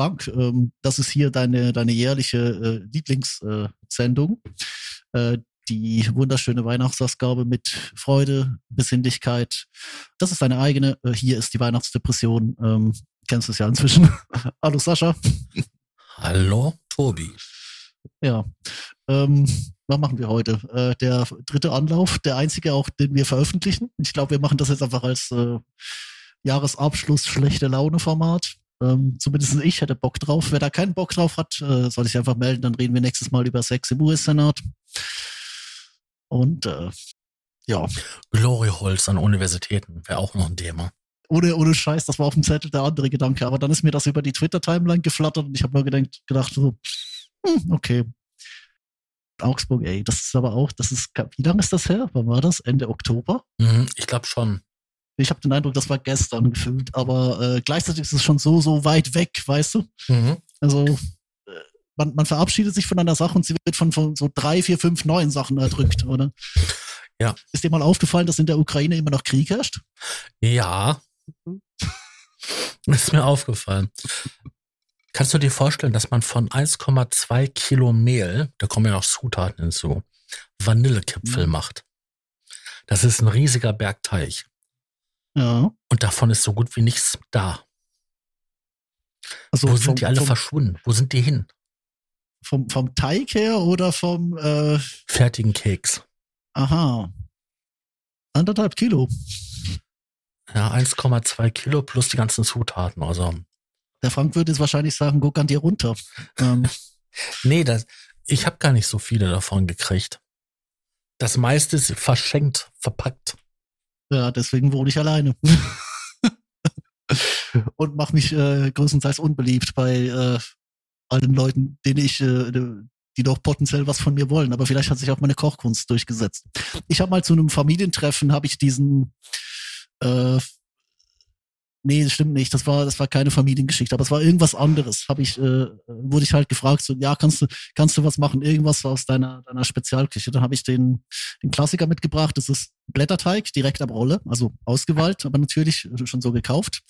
Frank, ähm, das ist hier deine, deine jährliche äh, Lieblingssendung. Äh, äh, die wunderschöne Weihnachtsausgabe mit Freude, Besinnlichkeit. Das ist deine eigene. Äh, hier ist die Weihnachtsdepression. Ähm, kennst du es ja inzwischen. hallo Sascha. Hallo, Tobi. Ja. Ähm, was machen wir heute? Äh, der dritte Anlauf, der einzige auch, den wir veröffentlichen. Ich glaube, wir machen das jetzt einfach als äh, Jahresabschluss schlechte Laune-Format. Ähm, zumindest ich hätte Bock drauf. Wer da keinen Bock drauf hat, äh, soll sich einfach melden. Dann reden wir nächstes Mal über Sex im US-Senat. Und äh, ja, Glory Holes an Universitäten wäre auch noch ein Thema. ohne, ohne Scheiß, das war auf dem Zettel der andere Gedanke. Aber dann ist mir das über die Twitter-Timeline geflattert und ich habe nur gedacht, gedacht so, hm, okay. Augsburg, ey, das ist aber auch, das ist, wie lange ist das her? Wann war das? Ende Oktober? Mhm, ich glaube schon. Ich habe den Eindruck, das war gestern gefühlt, aber äh, gleichzeitig ist es schon so, so weit weg, weißt du? Mhm. Also äh, man, man verabschiedet sich von einer Sache und sie wird von, von so drei, vier, fünf neuen Sachen erdrückt, oder? Ja. Ist dir mal aufgefallen, dass in der Ukraine immer noch Krieg herrscht? Ja. Ist mir aufgefallen. Kannst du dir vorstellen, dass man von 1,2 Kilo Mehl, da kommen ja noch Zutaten hinzu, Vanillekipfel Mhm. macht? Das ist ein riesiger Bergteich. Ja. Und davon ist so gut wie nichts da. Also Wo vom, sind die alle vom, verschwunden? Wo sind die hin? vom, vom Teig her oder vom, äh, Fertigen Keks. aha, anderthalb Kilo. Ja, 1,2 Kilo plus die ganzen Zutaten. Also, Der Frank würde jetzt wahrscheinlich sagen, guck an dir runter. Ähm, nee, das, ich habe gar nicht so viele davon gekriegt. Das meiste ist verschenkt, verpackt. Ja, deswegen wohne ich alleine. Und mache mich äh, größtenteils unbeliebt bei äh, allen Leuten, denen ich, äh, die doch potenziell was von mir wollen. Aber vielleicht hat sich auch meine Kochkunst durchgesetzt. Ich habe mal zu einem Familientreffen, habe ich diesen äh, Nee, das stimmt nicht. Das war, das war keine Familiengeschichte, aber es war irgendwas anderes. Habe ich, äh, wurde ich halt gefragt, so, ja, kannst du, kannst du was machen, irgendwas aus deiner, deiner Spezialküche? Dann habe ich den, den Klassiker mitgebracht. Das ist Blätterteig, direkt ab Rolle, also ausgewählt, aber natürlich schon so gekauft.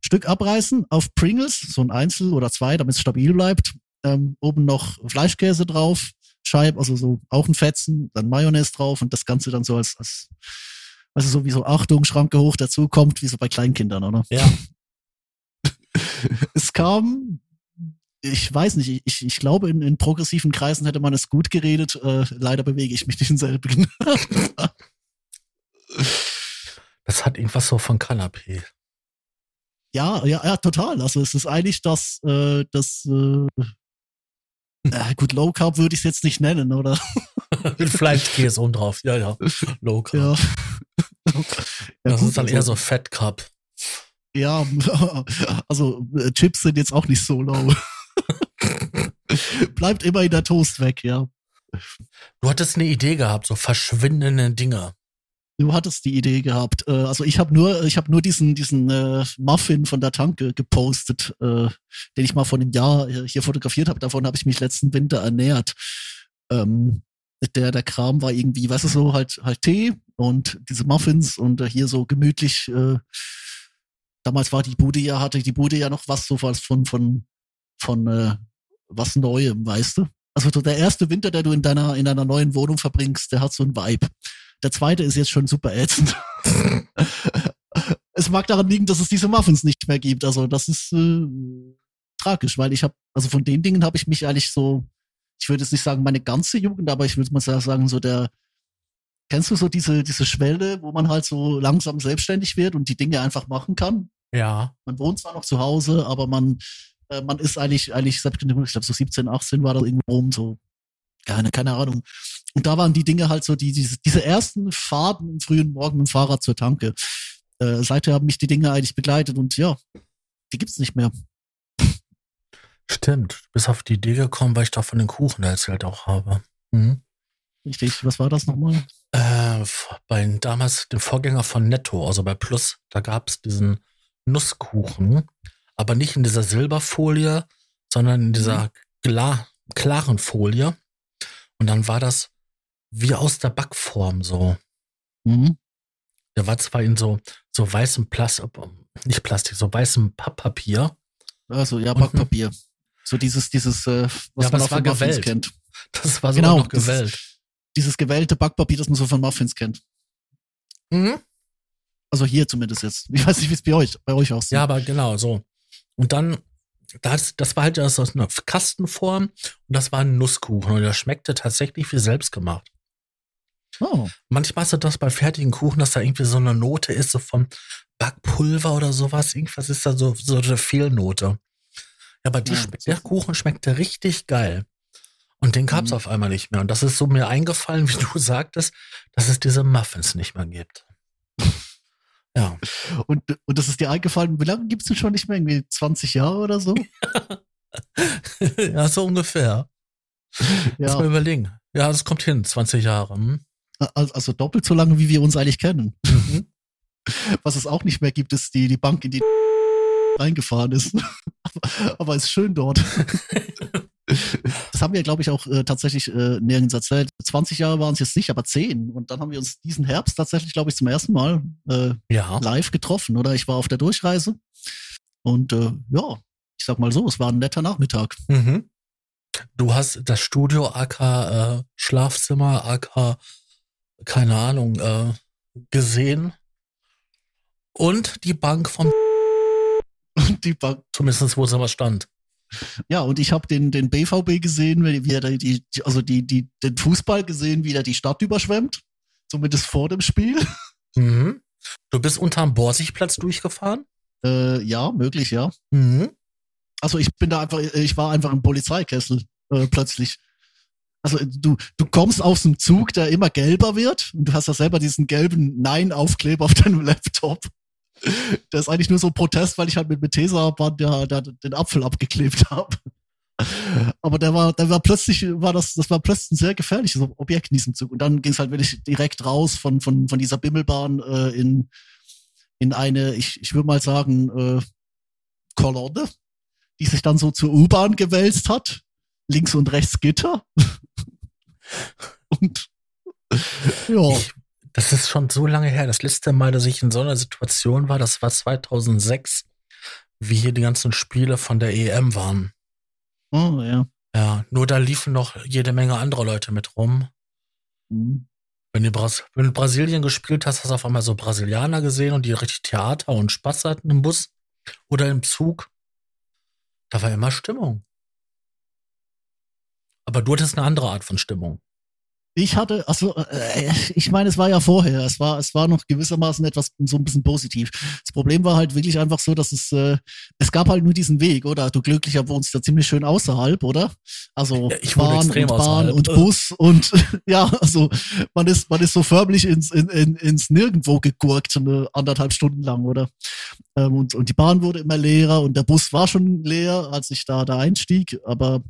Stück abreißen auf Pringles, so ein Einzel oder zwei, damit es stabil bleibt. Ähm, oben noch Fleischkäse drauf, Scheib, also so auch ein Fetzen, dann Mayonnaise drauf und das Ganze dann so als, als also so wie so Achtung, Schranke hoch dazu kommt, wie so bei Kleinkindern, oder? Ja. es kam, ich weiß nicht, ich, ich glaube, in, in progressiven Kreisen hätte man es gut geredet. Äh, leider bewege ich mich nicht in selbigen. Das hat irgendwas so von Kanapé. ja, ja, ja, total. Also es ist eigentlich das, äh, das, äh, äh, gut, Low Carb würde ich es jetzt nicht nennen, oder? Mit Fleischkäse oben drauf. Ja, ja. Low Carb. Ja. ja das gut, ist dann also- eher so Fat Cup. Ja, also äh, Chips sind jetzt auch nicht so low. Bleibt immer in der Toast weg, ja. Du hattest eine Idee gehabt, so verschwindende Dinger. Du hattest die Idee gehabt. Äh, also ich habe nur, ich habe nur diesen diesen äh, Muffin von der Tanke gepostet, äh, den ich mal vor einem Jahr äh, hier fotografiert habe. Davon habe ich mich letzten Winter ernährt. Ähm, der der Kram war irgendwie, weißt du so halt halt Tee und diese Muffins und äh, hier so gemütlich. Äh, damals war die Bude ja hatte die Bude ja noch was so was von von von äh, was Neuem, weißt du? Also so der erste Winter, der du in deiner in deiner neuen Wohnung verbringst, der hat so ein Vibe. Der zweite ist jetzt schon super ätzend. es mag daran liegen, dass es diese Muffins nicht mehr gibt. Also das ist, äh, tragisch, weil ich habe, also von den Dingen habe ich mich eigentlich so, ich würde jetzt nicht sagen meine ganze Jugend, aber ich würde mal sagen, so der, kennst du so diese, diese Schwelle, wo man halt so langsam selbstständig wird und die Dinge einfach machen kann? Ja. Man wohnt zwar noch zu Hause, aber man, äh, man ist eigentlich, eigentlich selbstständig, ich glaube so 17, 18 war das irgendwo rum, so, keine, keine Ahnung. Und da waren die Dinge halt so, die, diese, diese ersten Fahrten im frühen Morgen mit dem Fahrrad zur Tanke. Äh, seither haben mich die Dinge eigentlich begleitet und ja, die gibt's nicht mehr. Stimmt. Du bist auf die Idee gekommen, weil ich da von den Kuchen erzählt auch habe. Mhm. Richtig, was war das nochmal? Äh, bei damals dem Vorgänger von Netto, also bei Plus, da gab's diesen Nusskuchen, aber nicht in dieser Silberfolie, sondern in dieser klar, klaren Folie. Und dann war das wie aus der Backform so. Mhm. Der war zwar in so, so weißem Plastik, nicht Plastik, so weißem Papppapier. Also ja, Backpapier. So dieses, dieses, äh, was Ja, man auch von Muffins kennt. Das war so Genau, noch ist- gewellt. Dieses gewellte Backpapier, das man so von Muffins kennt. Mhm. Also hier zumindest jetzt. Ich weiß nicht, wie es bei euch, bei euch aussieht. Ja, aber genau so. Und dann, das, das war halt aus einer Kastenform und das war ein Nusskuchen und der schmeckte tatsächlich wie selbstgemacht. Oh. Manchmal du das bei fertigen Kuchen, dass da irgendwie so eine Note ist, so von Backpulver oder sowas. Irgendwas ist da so, so eine Fehlnote. Ja, aber die Ja, der Kuchen schmeckte richtig geil. Und den gab's Mhm. auf einmal nicht mehr. Und das ist so mir eingefallen, wie du sagtest, dass es diese Muffins nicht mehr gibt. Ja. Und, und das ist dir eingefallen, wie lange gibt's denn schon nicht mehr? Irgendwie 20 Jahre oder so? ja, so ungefähr. Lass mal Ja, überlegen. Ja, das kommt hin, 20 Jahre. Hm? also, also doppelt so lange, wie wir uns eigentlich kennen. Mhm. Was es auch nicht mehr gibt, ist die, die Bank, in die reingefahren ist. aber, aber ist schön dort. das haben wir, glaube ich, auch äh, tatsächlich äh, nirgends erzählt. 20 Jahre waren es jetzt nicht, aber 10. Und dann haben wir uns diesen Herbst tatsächlich, glaube ich, zum ersten Mal äh, Ja. live getroffen, oder? Ich war auf der Durchreise. Und äh, ja, ich sag mal so, es war ein netter Nachmittag. Mhm. Du hast das Studio AK äh, Schlafzimmer AK keine Ahnung äh, gesehen und die Bank vom die Bank zumindest wo es aber stand. Ja, und ich habe den, den BVB gesehen, wie er die, die- also die, die, den Fußball gesehen, wie er die Stadt überschwemmt. Zumindest vor dem Spiel. Mhm. Du bist unterm Borsigplatz durchgefahren? Äh, ja, möglich, ja. Mhm. Also ich bin da einfach, ich war einfach im Polizeikessel äh, plötzlich. Also du, du kommst aus dem Zug, der immer gelber wird und du hast ja selber diesen gelben Nein-Aufkleber auf deinem Laptop. Das ist eigentlich nur so ein Protest, weil ich halt mit Metesa-Band ja, da den Apfel abgeklebt habe. Aber der war, der war plötzlich, war das, das war plötzlich ein sehr gefährliches Objekt in diesem Zug. Und dann ging es halt wirklich direkt raus von, von, von dieser Bimmelbahn äh, in, in eine, ich, ich würde mal sagen, äh, Kolonne, die sich dann so zur U-Bahn gewälzt hat. Links und rechts Gitter. und ja, Ich, das ist schon so lange her. Das letzte Mal, dass ich in so einer Situation war, das war 2006, wie hier die ganzen Spiele von der EM waren. oh, ja. Ja, nur da liefen noch jede Menge andere Leute mit rum. Mhm. Wenn du, Bras wenn du Brasilien gespielt hast, hast du auf einmal so Brasilianer gesehen und die richtig Theater und Spaß hatten im Bus oder im Zug. Da war immer Stimmung. Aber du hattest eine andere Art von Stimmung. Ich hatte, also äh, ich meine, es war ja vorher, es war, es war noch gewissermaßen etwas so ein bisschen positiv. Das Problem war halt wirklich einfach so, dass es, äh, es gab halt nur diesen Weg, oder? Du glücklicher wohnst ja ziemlich schön außerhalb, oder? Also Ja, ich Bahn und Bahn außerhalb. und Bus und ja, also man ist, man ist so förmlich ins, in, in, ins Nirgendwo gegurkt, eine anderthalb Stunden lang, oder? Ähm, und, und die Bahn wurde immer leerer und der Bus war schon leer, als ich da, da einstieg, aber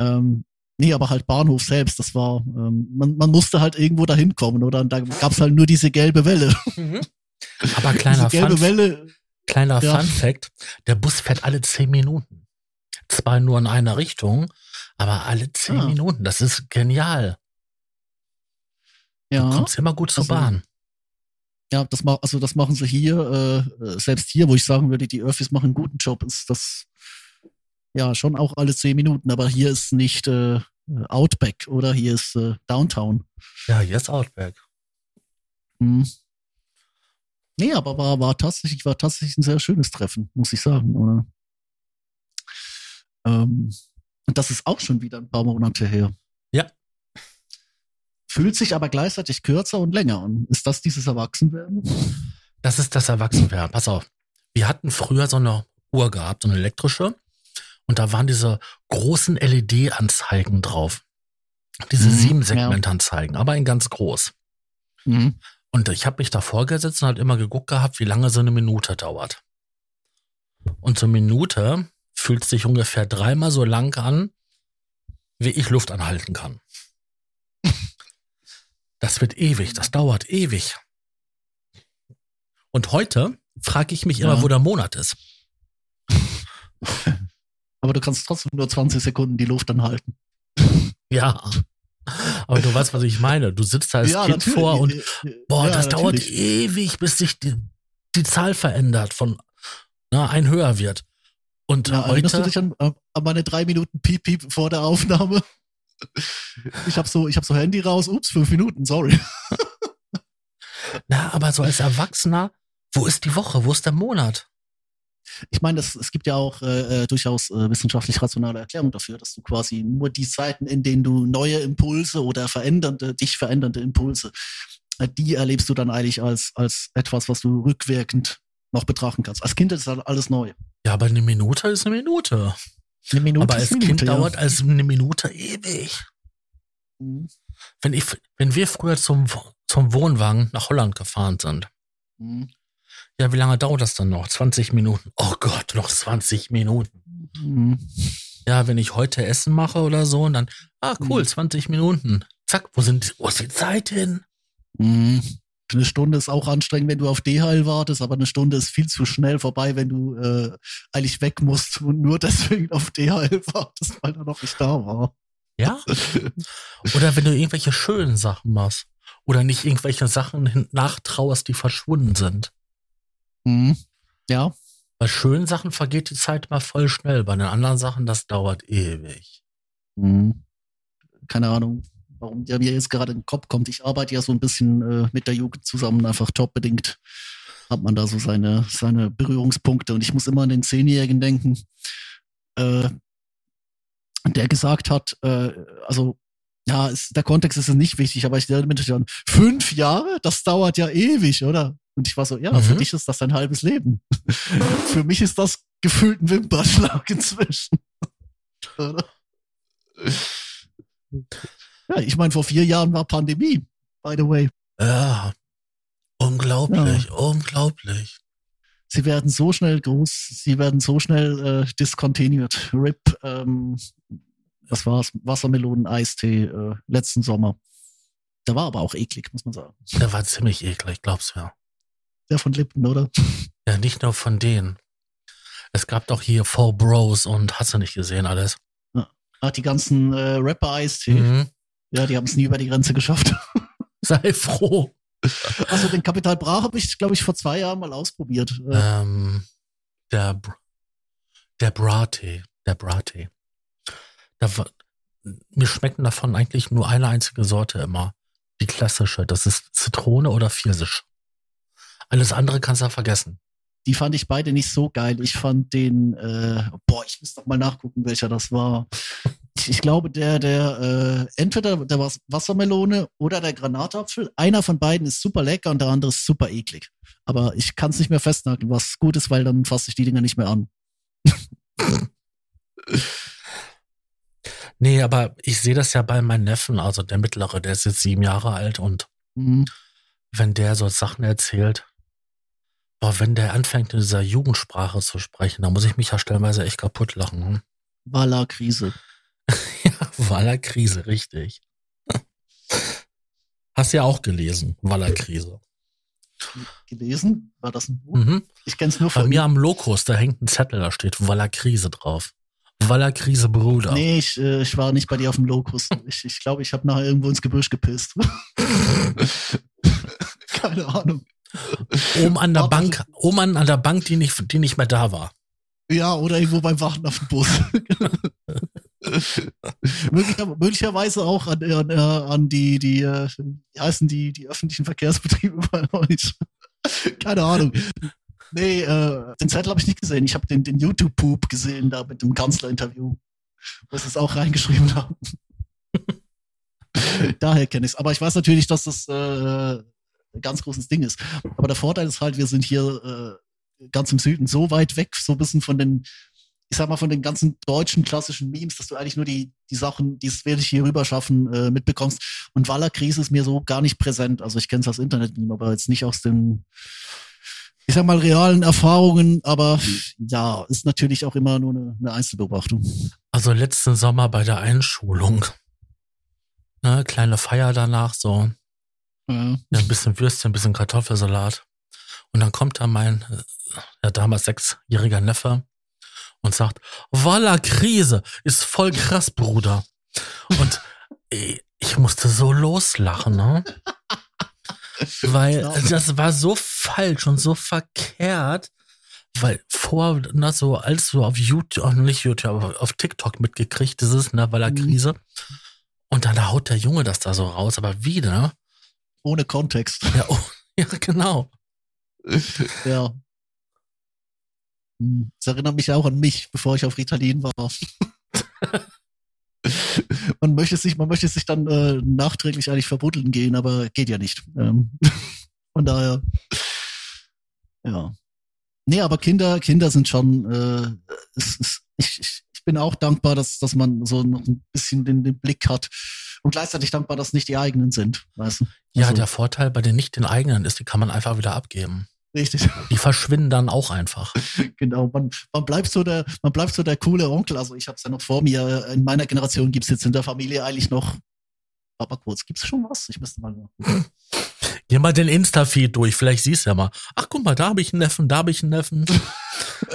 ähm, Nee, aber halt Bahnhof selbst, das war, ähm, man, man musste halt irgendwo dahin kommen, oder? Und da gab's halt nur diese gelbe Welle. Aber kleiner diese gelbe Fun, Welle, kleiner Ja. Fun Fact, der Bus fährt alle zehn Minuten. Zwar nur in einer Richtung, aber alle zehn Ah. Minuten. Das ist genial. Du ja, kommst immer gut zur Also, Bahn. ja, das ma also das machen sie hier, äh, äh, selbst hier, wo ich sagen würde, die Öffis machen einen guten Job, ist das ja schon auch alle zehn Minuten, aber hier ist nicht äh, Outback oder hier ist äh, Downtown. Ja, jetzt Outback. Hm. Nee, aber war, war tatsächlich, war tatsächlich ein sehr schönes Treffen, muss ich sagen, oder? Ähm, und das ist auch schon wieder ein paar Monate her. Ja. Fühlt sich aber gleichzeitig kürzer und länger an. Ist das dieses Erwachsenwerden? Das ist das Erwachsenwerden. Pass auf. Wir hatten früher so eine Uhr gehabt, so eine elektrische. Und da waren diese großen LED-Anzeigen drauf. Diese Mhm, sieben Segmentanzeigen, aber in ganz groß. Mhm. Und ich habe mich davor gesetzt und halt immer geguckt gehabt, wie lange so eine Minute dauert. Und so eine Minute fühlt sich ungefähr dreimal so lang an, wie ich Luft anhalten kann. Das wird ewig, das dauert ewig. Und heute frage ich mich immer, Ja. wo der Monat ist. Aber du kannst trotzdem nur 20 Sekunden die Luft anhalten. Ja. Aber du weißt, was ich meine. Du sitzt da als Kind vor und boah, Ja, das dauert natürlich. ewig, bis sich die, die Zahl verändert, von na, ein höher wird. Und Ja, erinnerst du heute, dich an, an meine drei Minuten Piep-Piep vor der Aufnahme? Ich habe so, ich hab so Handy raus, ups, fünf Minuten, sorry. na, aber so als Erwachsener, wo ist die Woche, wo ist der Monat? Ich meine, das- es gibt ja auch äh, äh, durchaus äh, wissenschaftlich rationale Erklärungen dafür, dass du quasi nur die Zeiten, in denen du neue Impulse oder verändernde, dich verändernde Impulse, äh, die erlebst du dann eigentlich als, als etwas, was du rückwirkend noch betrachten kannst. Als Kind ist halt alles neu. Ja, aber eine Minute ist eine Minute. Eine Minute aber als eine Kind Minute, ja. dauert als eine Minute ewig. Mhm. Wenn ich, wenn wir früher zum, zum Wohnwagen nach Holland gefahren sind, Mhm. Ja, wie lange dauert das dann noch? 20 Minuten. Oh Gott, noch 20 Minuten. Mhm. Ja, wenn ich heute Essen mache oder so und dann, ah, cool, Mhm. 20 Minuten. Zack, wo sind, wo ist die Zeit hin? Mhm. Eine Stunde ist auch anstrengend, wenn du auf DHL wartest, aber eine Stunde ist viel zu schnell vorbei, wenn du äh, eigentlich weg musst und nur deswegen auf DHL wartest, weil er noch nicht da war. Ja? Oder wenn du irgendwelche schönen Sachen machst. Oder nicht irgendwelche Sachen nachtrauerst, die verschwunden sind. Mhm. Ja, Bei schönen Sachen vergeht die Zeit mal voll schnell. Bei den anderen Sachen, das dauert ewig. Mhm. keine Ahnung, warum der mir jetzt gerade in den Kopf kommt. Ich arbeite ja so ein bisschen äh, mit der Jugend zusammen, einfach jobbedingt hat man da so seine, seine Berührungspunkte. Und ich muss immer an den Zehnjährigen denken, äh, der gesagt hat, äh, also ja, ist, der Kontext ist nicht wichtig, aber ich stelle mir natürlich an, fünf Jahre, das dauert ja ewig, oder? Und ich war so, ja, für Mhm. dich ist das ein halbes Leben. für mich ist das gefühlt ein Wimpernschlag inzwischen. Ja, ich meine, vor vier Jahren war Pandemie, by the way. Ja. Unglaublich, unglaublich. Sie werden so schnell groß, sie werden so schnell äh, discontinued. RIP, ähm, was war's? Wassermelonen-Eistee äh, letzten Sommer. Der war aber auch eklig, muss man sagen. Der war ziemlich eklig, glaubst du ja. Von Lippen, oder? Ja, nicht nur von denen. Es gab doch hier Four Bros und hast du nicht gesehen alles. Ah, die ganzen äh, Rapper-Eistee, Mhm. ja, die haben es nie über die Grenze geschafft. Sei froh. Also den Kapital Bra habe ich, glaube ich, vor zwei Jahren mal ausprobiert. Äh, Ähm, der, Br- der Brattee, der Brattee. Da, war- mir schmecken davon eigentlich nur eine einzige Sorte immer. Die klassische. Das ist Zitrone oder Pfirsich. Alles andere kannst du vergessen. die fand ich beide nicht so geil. Ich fand den, äh, boah, ich muss doch mal nachgucken, welcher das war. Ich, ich glaube, der, der, äh, entweder der Was- Wassermelone oder der Granatapfel. Einer von beiden ist super lecker und der andere ist super eklig. Aber ich kann es nicht mehr festnageln, was gut ist, weil dann fasse ich die Dinger nicht mehr an. Nee, aber ich sehe das ja bei meinem Neffen, also der Mittlere, der ist jetzt sieben Jahre alt und Mhm. wenn der so Sachen erzählt, boah, wenn der anfängt in dieser Jugendsprache zu sprechen, dann muss ich mich ja stellenweise echt kaputt lachen. Hm? Walla-Krise. Ja, Waller Krise, richtig. Hast ja auch gelesen, Waller Krise. Gelesen? War das ein Buch? Mhm. Ich kenn's nur Bei von mir am Lokus, da hängt ein Zettel, da steht Waller Krise drauf. Waller Krise Bruder. Nee, ich, äh, ich war nicht bei dir auf dem Lokus. Ich ich, glaube, ich habe nachher irgendwo ins Gebüsch gepisst. Keine Ahnung. Oben an der. Bank, oben an, an der Bank, die nicht, die nicht mehr da war. Ja, oder irgendwo beim Warten auf den Bus. Möglicher, möglicherweise auch an, an, äh, an die, die, äh, wie heißen die, die öffentlichen Verkehrsbetriebe bei euch. Keine Ahnung. Nee, äh, den Zettel habe ich nicht gesehen. Ich habe den, den YouTube-Poop gesehen, da mit dem Kanzlerinterview, wo sie es auch reingeschrieben haben. Daher kenne ich es. Aber ich weiß natürlich, dass das äh, ganz großes Ding ist. Aber der Vorteil ist halt, wir sind hier äh, ganz im Süden so weit weg, so ein bisschen von den, ich sag mal, von den ganzen deutschen klassischen Memes, dass du eigentlich nur die, die Sachen, die es wirklich hier rüber schaffen, äh, mitbekommst. Und Waller-Krise ist mir so gar nicht präsent. Also ich kenne es als Internet-Meme, aber jetzt nicht aus den, ich sag mal, realen Erfahrungen. Aber ja, ist natürlich auch immer nur eine, eine Einzelbeobachtung. Also letzten Sommer bei der Einschulung. Ne, kleine Feier danach, so. Ja. Ja, ein bisschen Würstchen, ein bisschen Kartoffelsalat. Und dann kommt da mein, äh, ja, damals sechsjähriger Neffe und sagt, Walla Krise ist voll krass, Bruder. Und ich musste so loslachen, ne? Weil Ja. das war so falsch und so verkehrt. Weil vor, na, so, als so auf YouTube, oh, nicht YouTube, aber auf TikTok mitgekriegt, dieses, ne, Walla Mhm. Krise. Und dann haut der Junge das da so raus, aber wieder, Ohne Kontext. ja, oh, ja, genau. Ja. Hm, Das erinnert mich auch an mich, bevor ich auf Ritalin war. man möchte sich, man möchte sich dann äh, nachträglich eigentlich verbuddeln gehen, aber geht ja nicht. Ähm, von daher, ja. Nee, aber Kinder, Kinder sind schon, äh, es, es, ich, ich, ich bin auch dankbar, dass, dass man so noch ein bisschen den, den Blick hat und gleichzeitig dankbar, dass nicht die eigenen sind, weißt du? Ja, Also, der Vorteil bei den nicht den eigenen ist, die kann man einfach wieder abgeben. Richtig. Die verschwinden dann auch einfach. Genau, man, man bleibt so der, man bleibt so der coole Onkel. Also ich habe es ja noch vor mir. In meiner Generation gibt's jetzt in der Familie eigentlich noch. Aber kurz, gibt's schon was? Ich müsste mal. Geh mal den Insta-Feed durch, vielleicht siehst du ja mal. Ach, guck mal, da habe ich einen Neffen, da habe ich einen Neffen.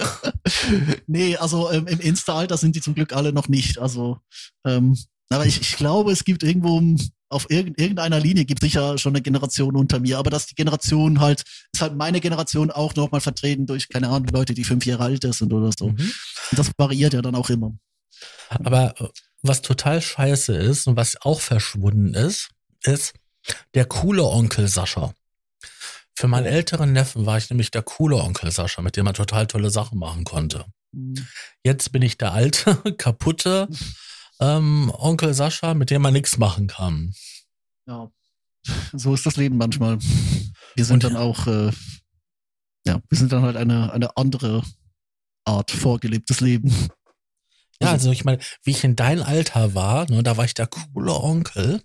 nee, also ähm, im Insta-Alter sind die zum Glück alle noch nicht. Also, ähm, aber ich, ich glaube, es gibt irgendwo um, auf irgend, irgendeiner Linie gibt sicher schon eine Generation unter mir. Aber dass die Generation halt, ist halt meine Generation auch nochmal vertreten durch, keine Ahnung, Leute, die fünf Jahre alt sind oder so. Mhm. Und das variiert ja dann auch immer. Aber äh, was total scheiße ist und was auch verschwunden ist, ist der coole Onkel Sascha. Für meinen älteren Neffen war ich nämlich der coole Onkel Sascha, mit dem man total tolle Sachen machen konnte. Hm. Jetzt bin ich der alte, kaputte ähm, Onkel Sascha, mit dem man nichts machen kann. Ja, so ist das Leben manchmal. Wir sind Und- dann auch, äh, ja, wir sind dann halt eine, eine andere Art vorgelebtes Leben. Ja, also ich meine, wie ich in dein Alter war, ne, da war ich der coole Onkel.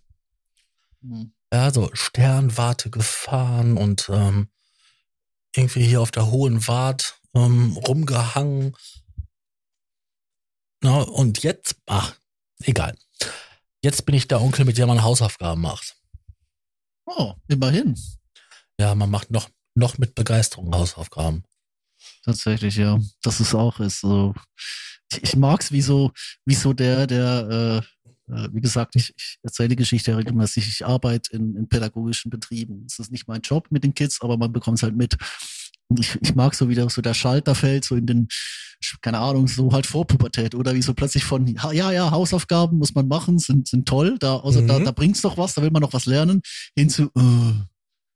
Hm. Ja, so Sternwarte gefahren und ähm, irgendwie hier auf der Hohen Wart ähm, rumgehangen. Na, und jetzt, ach, egal. Jetzt bin ich der Onkel, mit dem man Hausaufgaben macht. Oh, immerhin. Ja, man macht noch, noch mit Begeisterung Hausaufgaben. Tatsächlich, ja. Das ist auch ist so. Ich, ich mag's, wie so, wie so der, der, äh, äh, wie gesagt, ich, ich erzähle die Geschichte regelmäßig. Ich arbeite in, in pädagogischen Betrieben. Es ist nicht mein Job mit den Kids, aber man bekommt es halt mit. Und ich, ich mag so, wie da so der Schalter fällt, so in den, keine Ahnung, so halt Vorpubertät oder wie so plötzlich von, ja, ja, Hausaufgaben muss man machen, sind, sind toll, da, außer da, Mhm. da bringt's doch was, da will man noch was lernen, hin zu, äh,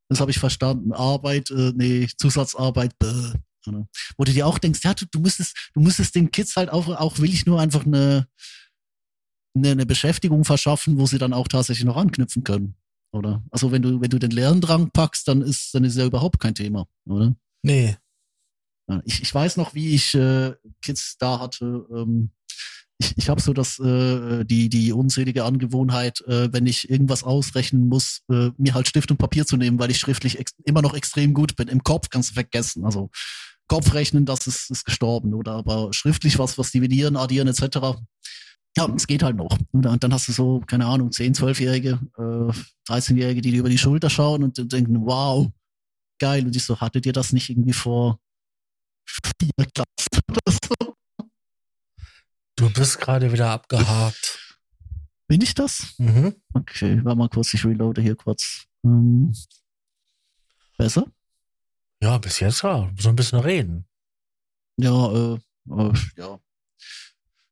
das habe ich verstanden, Arbeit, äh, nee, Zusatzarbeit, bäh. Oder? Wo du dir auch denkst, ja, du, du müsstest, du müsstest den Kids halt auch, auch will ich nur einfach eine, eine, eine Beschäftigung verschaffen, wo sie dann auch tatsächlich noch anknüpfen können. Oder? Also wenn du, wenn du den Lerndrang packst, dann ist, dann ist ja überhaupt kein Thema, oder? Nee. Ja, Ich, ich weiß noch, wie ich äh, Kids da hatte. Ähm, ich ich habe so das, äh, die, die unselige Angewohnheit, äh, wenn ich irgendwas ausrechnen muss, äh, mir halt Stift und Papier zu nehmen, weil ich schriftlich immer noch extrem gut bin. Im Kopf kannst du vergessen. Also Kopfrechnen, das ist, ist gestorben. Oder aber schriftlich was, was dividieren, addieren etc. Ja, es geht halt noch. Und dann, dann hast du so, keine Ahnung, 10, 12-Jährige, äh, 13-Jährige, die dir über die Schulter schauen und denken, wow, geil. Und ich so, hattet ihr das nicht irgendwie vor vier Klassen oder so? Du bist gerade wieder abgehakt. Bin ich das? Mhm. Okay, warte mal kurz, ich reloade hier kurz. Ähm, besser? Ja, bis jetzt ja. So ein bisschen reden. Ja, äh, äh, ja.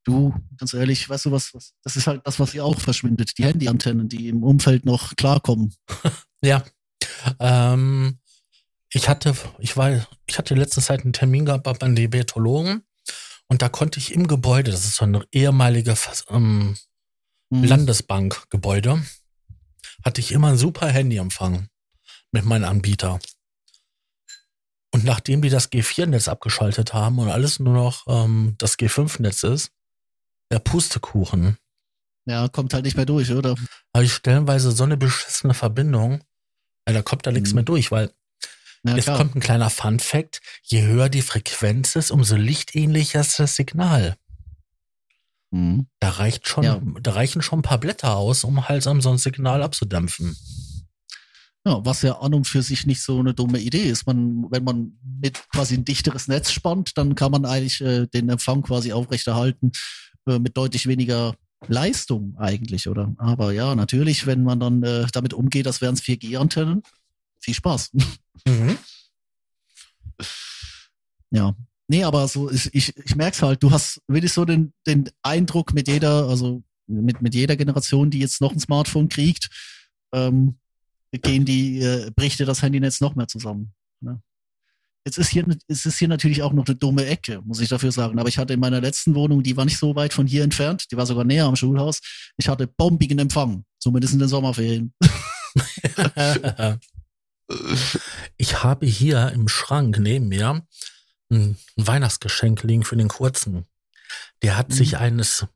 Du, ganz ehrlich, weißt du was, was, das ist halt das, was hier auch verschwindet. Die Handyantennen, die im Umfeld noch klarkommen. Ja. Ähm, ich hatte, ich war, ich hatte letzte Zeit einen Termin gehabt beim Diabetologen und da konnte ich im Gebäude, das ist so ein ehemaliger ähm, mhm. Landesbankgebäude, hatte ich immer ein super Handyempfang mit meinem Anbieter. Und nachdem die das G4-Netz abgeschaltet haben und alles nur noch ähm, das G5-Netz ist, der Pustekuchen. Ja, kommt halt nicht mehr durch, oder? Habe ich stellenweise so eine beschissene Verbindung, ja, da kommt da nichts mhm. mehr durch, weil ja, jetzt kommt ein kleiner Fun-Fact: Je höher die Frequenz ist, umso lichtähnlicher ist das Signal. Mhm. Da reicht schon, ja. da reichen schon ein paar Blätter aus, um halt so ein Signal abzudämpfen. Ja, was ja an und für sich nicht so eine dumme Idee ist. Man, wenn man mit quasi ein dichteres Netz spannt, dann kann man eigentlich äh, den Empfang quasi aufrechterhalten äh, mit deutlich weniger Leistung eigentlich, oder? Aber ja, natürlich, wenn man dann äh, damit umgeht, das wären es 4G-Antennen. Viel Spaß. Mhm. ja. Nee, aber so, ich, ich, ich merke es halt, du hast wirklich so den, den Eindruck mit jeder, also mit, mit jeder Generation, die jetzt noch ein Smartphone kriegt, ähm, gehen die, äh, bricht dir das Handynetz noch mehr zusammen. Ne? Jetzt ist hier, es ist hier natürlich auch noch eine dumme Ecke, muss ich dafür sagen. Aber ich hatte in meiner letzten Wohnung, die war nicht so weit von hier entfernt, die war sogar näher am Schulhaus. Ich hatte bombigen Empfang, zumindest in den Sommerferien. ich habe hier im Schrank neben mir ein Weihnachtsgeschenk liegen für den Kurzen. Der hat mhm. sich eines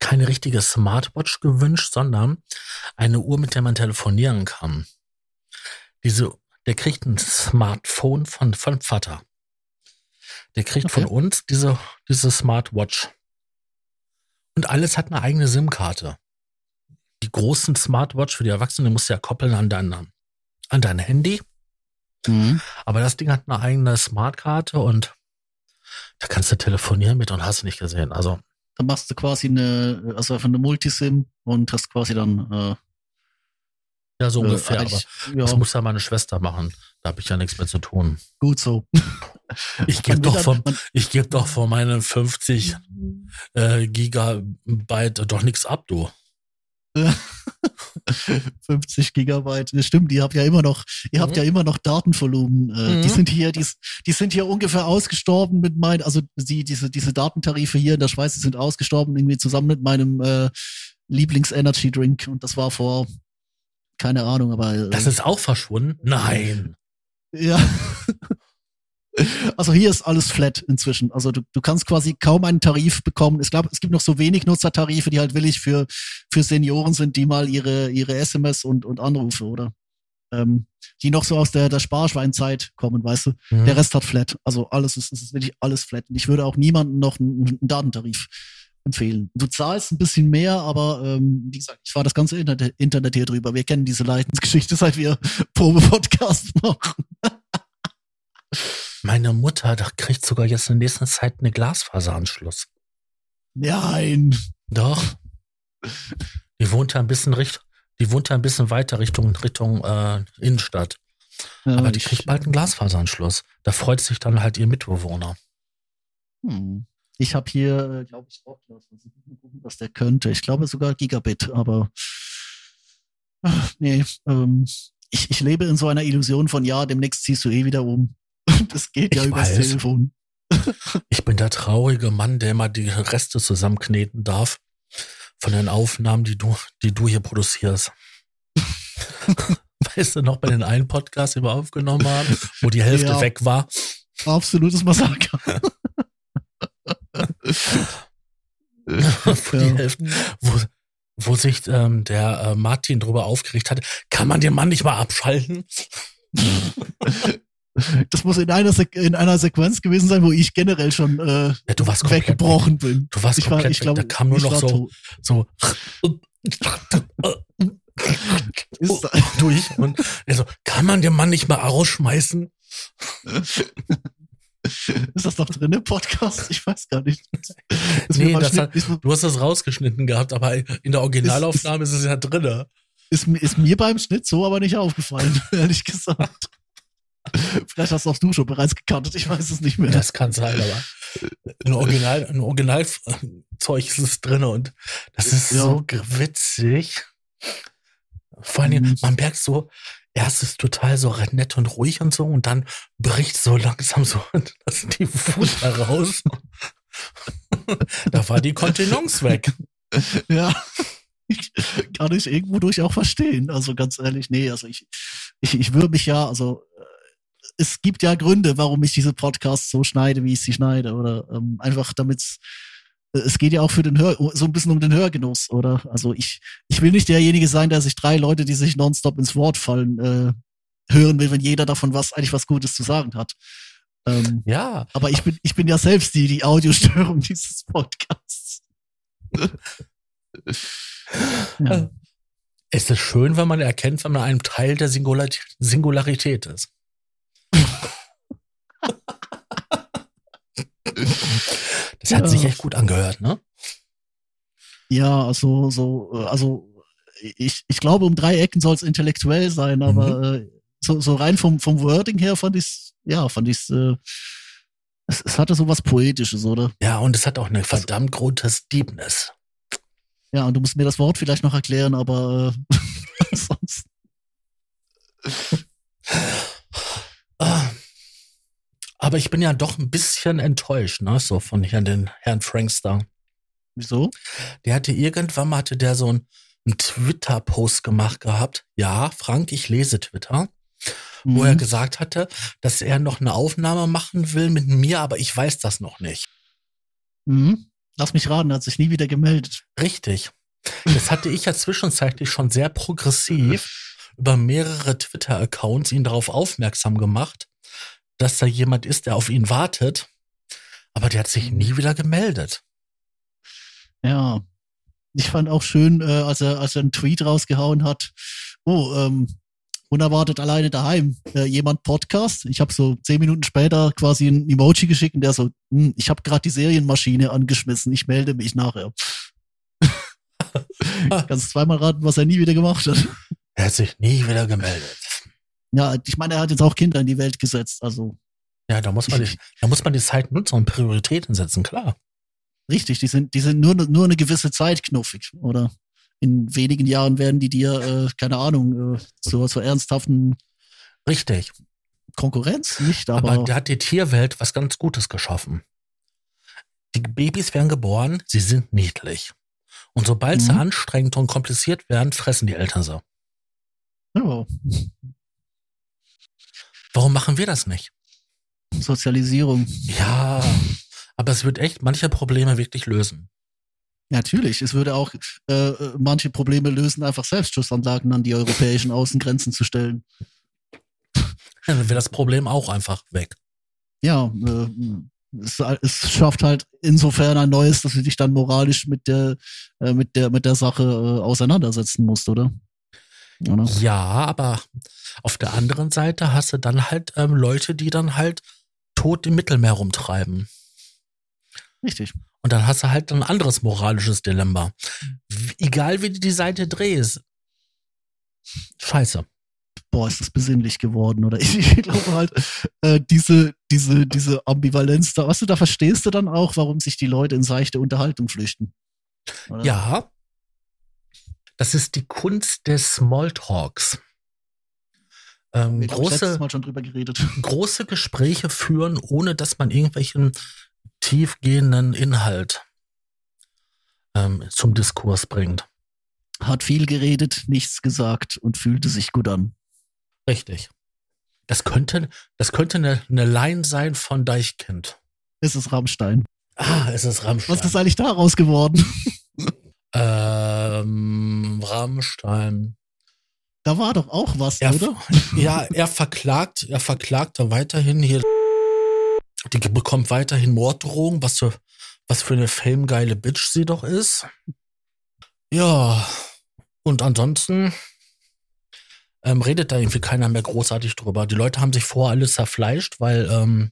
keine richtige Smartwatch gewünscht, sondern eine Uhr, mit der man telefonieren kann diese, der kriegt ein Smartphone von, von Vater. Der kriegt okay. von uns diese, diese Smartwatch. Und alles hat eine eigene SIM-Karte. Die großen Smartwatch für die Erwachsenen musst du ja koppeln an dein, an dein Handy. Mhm. Aber das Ding hat eine eigene Smartkarte und da kannst du telefonieren mit und hast du nicht gesehen. Also. Dann machst du quasi eine, also einfach eine Multisim und hast quasi dann äh, ja, so ungefähr. aber ja. das muss ja meine Schwester machen. Da habe ich ja nichts mehr zu tun. Gut so. Ich gebe doch, von, ich geb doch von meinen 50 äh, Gigabyte doch nichts ab, du. 50 Gigabyte, das stimmt, ihr habt ja immer noch, ihr mhm. habt ja immer noch Datenvolumen. Äh, mhm. Die sind hier, die, die, sind hier ungefähr ausgestorben mit meinen, also die, diese, diese Datentarife hier in der Schweiz die sind ausgestorben, irgendwie zusammen mit meinem äh, Lieblings-Energy-Drink. Und das war vor keine Ahnung, aber. Äh, das ist auch verschwunden? Nein. Ja. Also hier ist alles flat inzwischen. Also du, du kannst quasi kaum einen Tarif bekommen. Ich glaube, es gibt noch so wenig Nutzertarife, die halt willig für, für Senioren sind, die mal ihre, ihre SMS und, und Anrufe, oder? Ähm, die noch so aus der, der Sparschweinzeit kommen, weißt du? Mhm. Der Rest hat flat. Also alles ist, ist wirklich alles flat. Und ich würde auch niemandem noch einen, einen Datentarif empfehlen. Du zahlst ein bisschen mehr, aber ähm, wie gesagt, ich fahre das ganze Internet, Internet hier drüber. Wir kennen diese Leidensgeschichte, seit wir Probe-Podcast machen. Meine Mutter, da kriegt sogar jetzt in nächster Zeit eine Glasfaseranschluss. Nein. Doch. Die wohnt ja ein bisschen Richtung, die wohnt ja ein bisschen weiter Richtung, Richtung äh, Innenstadt. Ja, Aber die kriegt bald einen Glasfaseranschluss. Da freut sich dann halt ihr Mitbewohner. Hm. Ich habe hier, glaube ich, auch was der könnte. Ich glaube sogar Gigabit, aber ach, nee, ähm, ich, ich lebe in so einer Illusion von ja, demnächst ziehst du eh wieder um. Das geht ja ich übers weiß. Telefon. Ich bin der traurige Mann, der immer die Reste zusammenkneten darf von den Aufnahmen, die du, die du hier produzierst. weißt du noch bei den einen Podcast, den wir aufgenommen haben, wo die Hälfte ja, weg war? Absolutes Massaker wo, ja. Hälfte, wo, wo sich ähm, der äh, Martin drüber aufgeregt hat, kann man den Mann nicht mal abschalten? Das muss in einer, in einer Sequenz gewesen sein, wo ich generell schon äh, ja, du warst weggebrochen weg. bin. Du warst ich komplett war, ich glaub, Da kam nur noch so, so durch und also kann man den Mann nicht mal rausschmeißen? Ist das noch drin im Podcast? Ich weiß gar nicht. Nee, hat, du hast das rausgeschnitten gehabt, aber in der Originalaufnahme ist, ist, ist es ja drin. Ist, ist mir beim Schnitt so aber nicht aufgefallen, ehrlich gesagt. Vielleicht hast auch du schon bereits gekantet, ich weiß es nicht mehr. Das kann sein, aber ein Original, Originalzeug ist es drin und das ist ja. so witzig. Vor allem, mhm. man merkt so, erst ist total so nett und ruhig und so und dann bricht so langsam so das die Fuß heraus. da war die Kontinenz weg. Ja. Ich, kann ich irgendwo durch auch verstehen. Also ganz ehrlich, nee, also ich, ich, ich würde mich ja, also äh, es gibt ja Gründe, warum ich diese Podcasts so schneide, wie ich sie schneide. Oder ähm, einfach damit es geht ja auch für den Hör, so ein bisschen um den Hörgenuss, oder? Also ich, ich will nicht derjenige sein, der sich drei Leute, die sich nonstop ins Wort fallen, äh, hören will, wenn jeder davon was eigentlich was Gutes zu sagen hat. Ähm, ja. Aber ich bin, ich bin ja selbst die, die Audiostörung dieses Podcasts. ja. Es ist schön, wenn man erkennt, wenn man einem Teil der Singular Singularität ist. Das hat ja. sich echt gut angehört, ne? Ja, also so, also ich, ich glaube, um drei Ecken soll es intellektuell sein, aber mhm. äh, so, so rein vom, vom Wording her fand ich ja, fand ich äh, es, es hatte so was Poetisches, oder? Ja, und es hat auch eine also verdammt große Deepness. Ja, und du musst mir das Wort vielleicht noch erklären, aber äh, sonst. Aber ich bin ja doch ein bisschen enttäuscht, ne, so von Herrn, den Herrn Frankstar. Wieso? Der hatte irgendwann mal hatte der so einen, einen Twitter-Post gemacht gehabt. Ja, Frank, ich lese Twitter. Mhm. Wo er mhm. gesagt hatte, dass er noch eine Aufnahme machen will mit mir, aber ich weiß das noch nicht. Mhm. Lass mich raten, er hat sich nie wieder gemeldet. Richtig. Das hatte ich ja zwischenzeitlich schon sehr progressiv über mehrere Twitter-Accounts ihn darauf aufmerksam gemacht, dass da jemand ist, der auf ihn wartet. Aber der hat sich nie wieder gemeldet. Ja. Ich fand auch schön, äh, als, er, als er einen Tweet rausgehauen hat. Oh, ähm, unerwartet alleine daheim. Äh, jemand Podcast. Ich habe so zehn Minuten später quasi ein Emoji geschickt und der so, hm, ich habe gerade die Serienmaschine angeschmissen, ich melde mich nachher. Kannst zweimal raten, was er nie wieder gemacht hat. Er hat sich nie wieder gemeldet. Ja, ich meine, er hat jetzt auch Kinder in die Welt gesetzt, also. Ja, da muss man, die, da muss man die Zeit nutzen und Prioritäten setzen, klar. Richtig, die sind, die sind nur, nur eine gewisse Zeit knuffig, oder? In wenigen Jahren werden die dir, äh, keine Ahnung, äh, so, so ernsthaften. Richtig. Konkurrenz nicht, aber. Aber der hat die Tierwelt was ganz Gutes geschaffen. Die Babys werden geboren, sie sind niedlich. Und sobald mhm. sie anstrengend und kompliziert werden, fressen die Eltern sie. Ja. Warum machen wir das nicht? Sozialisierung. Ja, aber es wird echt manche Probleme wirklich lösen. Natürlich, es würde auch äh, manche Probleme lösen, einfach Selbstschussanlagen an die europäischen Außengrenzen zu stellen. Dann wäre das Problem auch einfach weg. Ja, äh, es, es, schafft halt insofern ein neues, dass du dich dann moralisch mit der, äh, mit der, mit der Sache äh, auseinandersetzen musst, oder? oder? Ja, aber auf der anderen Seite hast du dann halt ähm, Leute, die dann halt tot im Mittelmeer rumtreiben. Richtig. Und dann hast du halt ein anderes moralisches Dilemma. Egal wie du die Seite drehst. Scheiße. Boah, ist das besinnlich geworden, oder? Ich, ich glaube halt, äh, diese, diese, diese Ambivalenz da, weißt du, da verstehst du dann auch, warum sich die Leute in seichte Unterhaltung flüchten. Oder? Ja, das ist die Kunst des Smalltalks. Ähm, große, Mal schon drüber geredet. große Gespräche führen, ohne dass man irgendwelchen tiefgehenden Inhalt ähm, zum Diskurs bringt. Hat viel geredet, nichts gesagt und fühlte sich gut an. Richtig. Das könnte, das könnte eine, eine Line sein von Deichkind. Es ist Rammstein. Ah, es ist Rammstein. Was ist eigentlich daraus geworden? Ähm, Rammstein. Da war doch auch was, er, oder? Ja, er verklagt, er verklagt da weiterhin hier. Die bekommt weiterhin Morddrohungen, was für, was für eine famegeile Bitch sie doch ist. Ja, und ansonsten ähm, redet da irgendwie keiner mehr großartig drüber. Die Leute haben sich vor alles zerfleischt, weil ähm,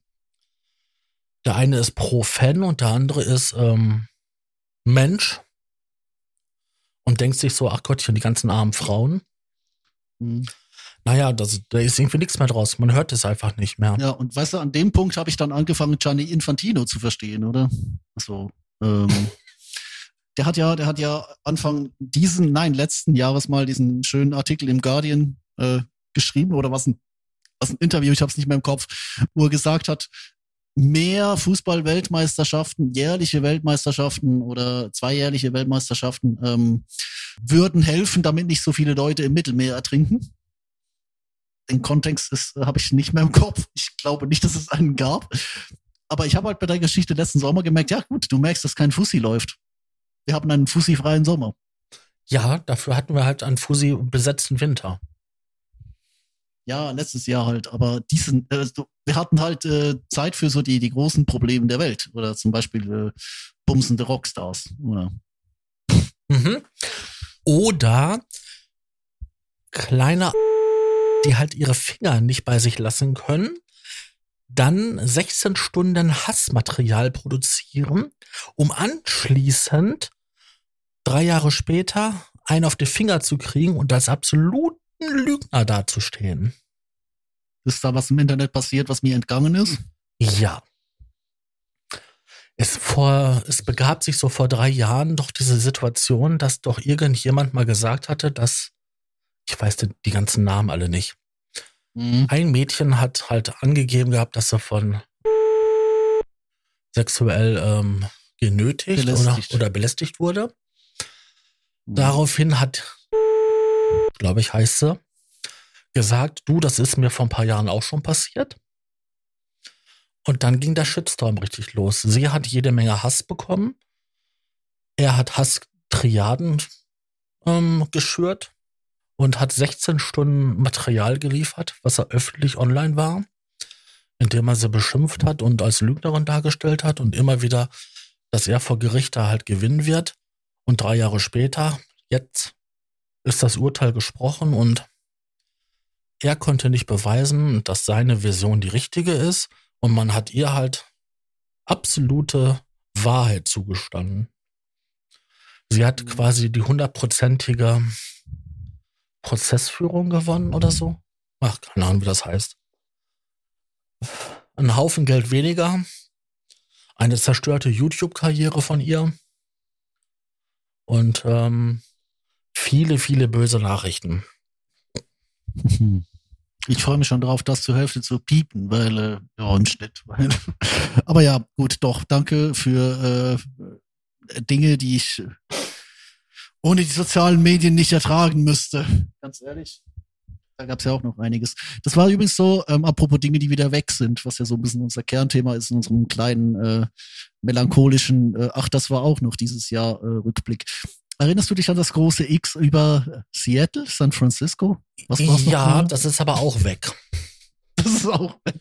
der eine ist pro Fan und der andere ist ähm, Mensch und denkt sich so, ach Gottchen, die ganzen armen Frauen. Mhm. Naja, das, da ist irgendwie nichts mehr draus. Man hört es einfach nicht mehr. Ja, und weißt du, an dem Punkt habe ich dann angefangen, Gianni Infantino zu verstehen, oder? So, ähm, der hat ja, der hat ja Anfang diesen, nein, letzten Jahres mal diesen schönen Artikel im Guardian äh, geschrieben oder was ein, was ein Interview, ich habe es nicht mehr im Kopf, wo er gesagt hat, mehr Fußball-Weltmeisterschaften, jährliche Weltmeisterschaften oder zweijährliche Weltmeisterschaften ähm, würden helfen, damit nicht so viele Leute im Mittelmeer ertrinken. Den Kontext habe ich nicht mehr im Kopf. Ich glaube nicht, dass es einen gab. Aber ich habe halt bei der Geschichte letzten Sommer gemerkt, ja gut, du merkst, dass kein Fussi läuft. Wir haben einen Fussi-freien Sommer. Ja, dafür hatten wir halt einen Fussi besetzten Winter. Ja, letztes Jahr halt, aber diesen, äh, wir hatten halt äh, Zeit für so die, die großen Probleme der Welt. Oder zum Beispiel äh, bumsende Rockstars, oder? Mhm. Oder kleine, die halt ihre Finger nicht bei sich lassen können, dann 16 Stunden Hassmaterial produzieren, um anschließend drei Jahre später einen auf die Finger zu kriegen und als absoluten Lügner dazustehen. Ist da was im Internet passiert, was mir entgangen ist? Ja. Es, vor, es begab sich so vor drei Jahren doch diese Situation, dass doch irgendjemand mal gesagt hatte, dass, ich weiß die, die ganzen Namen alle nicht. Mhm. Ein Mädchen hat halt angegeben gehabt, dass er von sexuell ähm, genötigt belästigt. Oder, oder belästigt wurde. Mhm. Daraufhin hat, glaube ich, heißt sie, gesagt, du, das ist mir vor ein paar Jahren auch schon passiert. Und dann ging der Shitstorm richtig los. Sie hat jede Menge Hass bekommen. Er hat Hass-Triaden ähm, geschürt und hat 16 Stunden Material geliefert, was er öffentlich online war, indem er sie beschimpft hat und als Lügnerin dargestellt hat und immer wieder, dass er vor Gericht da halt gewinnen wird. Und drei Jahre später, jetzt ist das Urteil gesprochen und er konnte nicht beweisen, dass seine Version die richtige ist und man hat ihr halt absolute Wahrheit zugestanden. Sie hat quasi die hundertprozentige Prozessführung gewonnen oder so. Ach, keine Ahnung, wie das heißt. Ein Haufen Geld weniger. Eine zerstörte YouTube-Karriere von ihr und ähm, viele, viele böse Nachrichten. Ich freue mich schon drauf, das zur Hälfte zu piepen, weil, äh, ja, im Schnitt. Aber ja, gut, doch, danke für äh, Dinge, die ich ohne die sozialen Medien nicht ertragen müsste. Ganz ehrlich. Da gab es ja auch noch einiges. Das war übrigens so, ähm, apropos Dinge, die wieder weg sind, was ja so ein bisschen unser Kernthema ist in unserem kleinen äh, melancholischen, äh, ach, das war auch noch dieses Jahr äh, Rückblick. Erinnerst du dich an das große X über Seattle, San Francisco? Was war's ja, das ist aber auch weg. Das ist auch weg.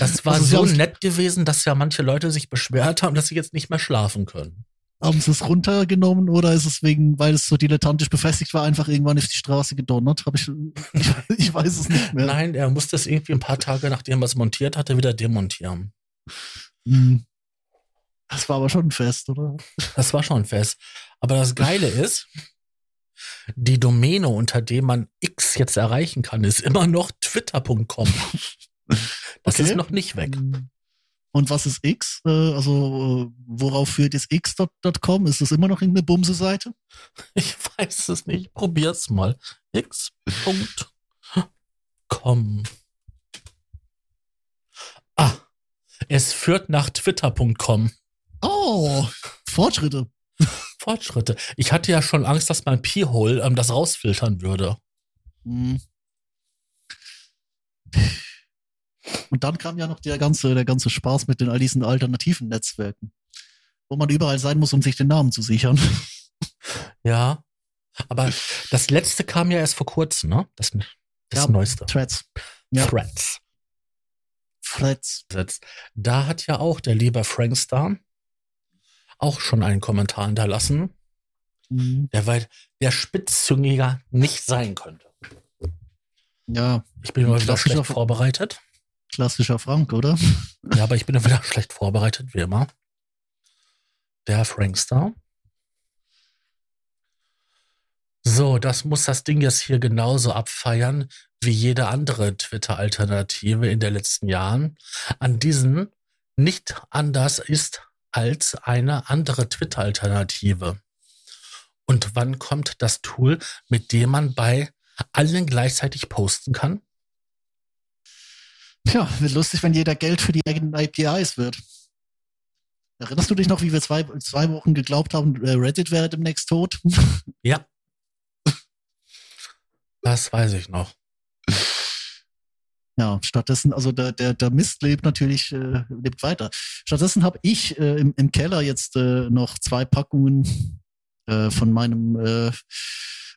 Das war also so nett gewesen, dass ja manche Leute sich beschwert haben, dass sie jetzt nicht mehr schlafen können. Haben sie es runtergenommen oder ist es wegen, weil es so dilettantisch befestigt war, einfach irgendwann auf die Straße gedonnert? Hab ich, ich, ich weiß es nicht mehr. Nein, er musste es irgendwie ein paar Tage, nachdem er es montiert hatte, wieder demontieren. Mhm. Das war aber schon ein Fest, oder? Das war schon ein Fest. Aber das Geile ist, die Domäne, unter der man X jetzt erreichen kann, ist immer noch twitter.com. Das okay. ist noch nicht weg. Und was ist X? Äh, also, worauf führt jetzt X.com? Ist das immer noch irgendeine Bumse-Seite? Ich weiß es nicht. Probier's mal. X.com. Ah, es führt nach twitter.com. Oh, Fortschritte. Fortschritte. Ich hatte ja schon Angst, dass mein Pi-Hole ähm, das rausfiltern würde. Hm. Und dann kam ja noch der ganze, der ganze Spaß mit den all diesen alternativen Netzwerken, wo man überall sein muss, um sich den Namen zu sichern. Ja. Aber das letzte kam ja erst vor kurzem, ne? Das, das ja, Neueste. Threads. Ja. Threads. Threads. Da hat ja auch der liebe Frankstar auch schon einen Kommentar hinterlassen, mhm. der weit der spitzzüngiger nicht sein könnte. Ja. Ich bin immer wieder schlecht vorbereitet. Klassischer Frank, oder? Ja, aber ich bin wieder schlecht vorbereitet, wie immer. Der Frankstar. So, das muss das Ding jetzt hier genauso abfeiern wie jede andere Twitter-Alternative in den letzten Jahren. An diesen nicht anders ist als eine andere Twitter-Alternative. Und wann kommt das Tool, mit dem man bei allen gleichzeitig posten kann? Ja, wird lustig, wenn jeder Geld für die eigenen APIs wird. Erinnerst du dich noch, wie wir zwei, zwei Wochen geglaubt haben, äh, Reddit wäre demnächst tot? Ja. Das weiß ich noch. Ja, stattdessen, also der, der, der Mist lebt natürlich, äh, lebt weiter. Stattdessen habe ich äh, im, im Keller jetzt äh, noch zwei Packungen äh, von meinem äh,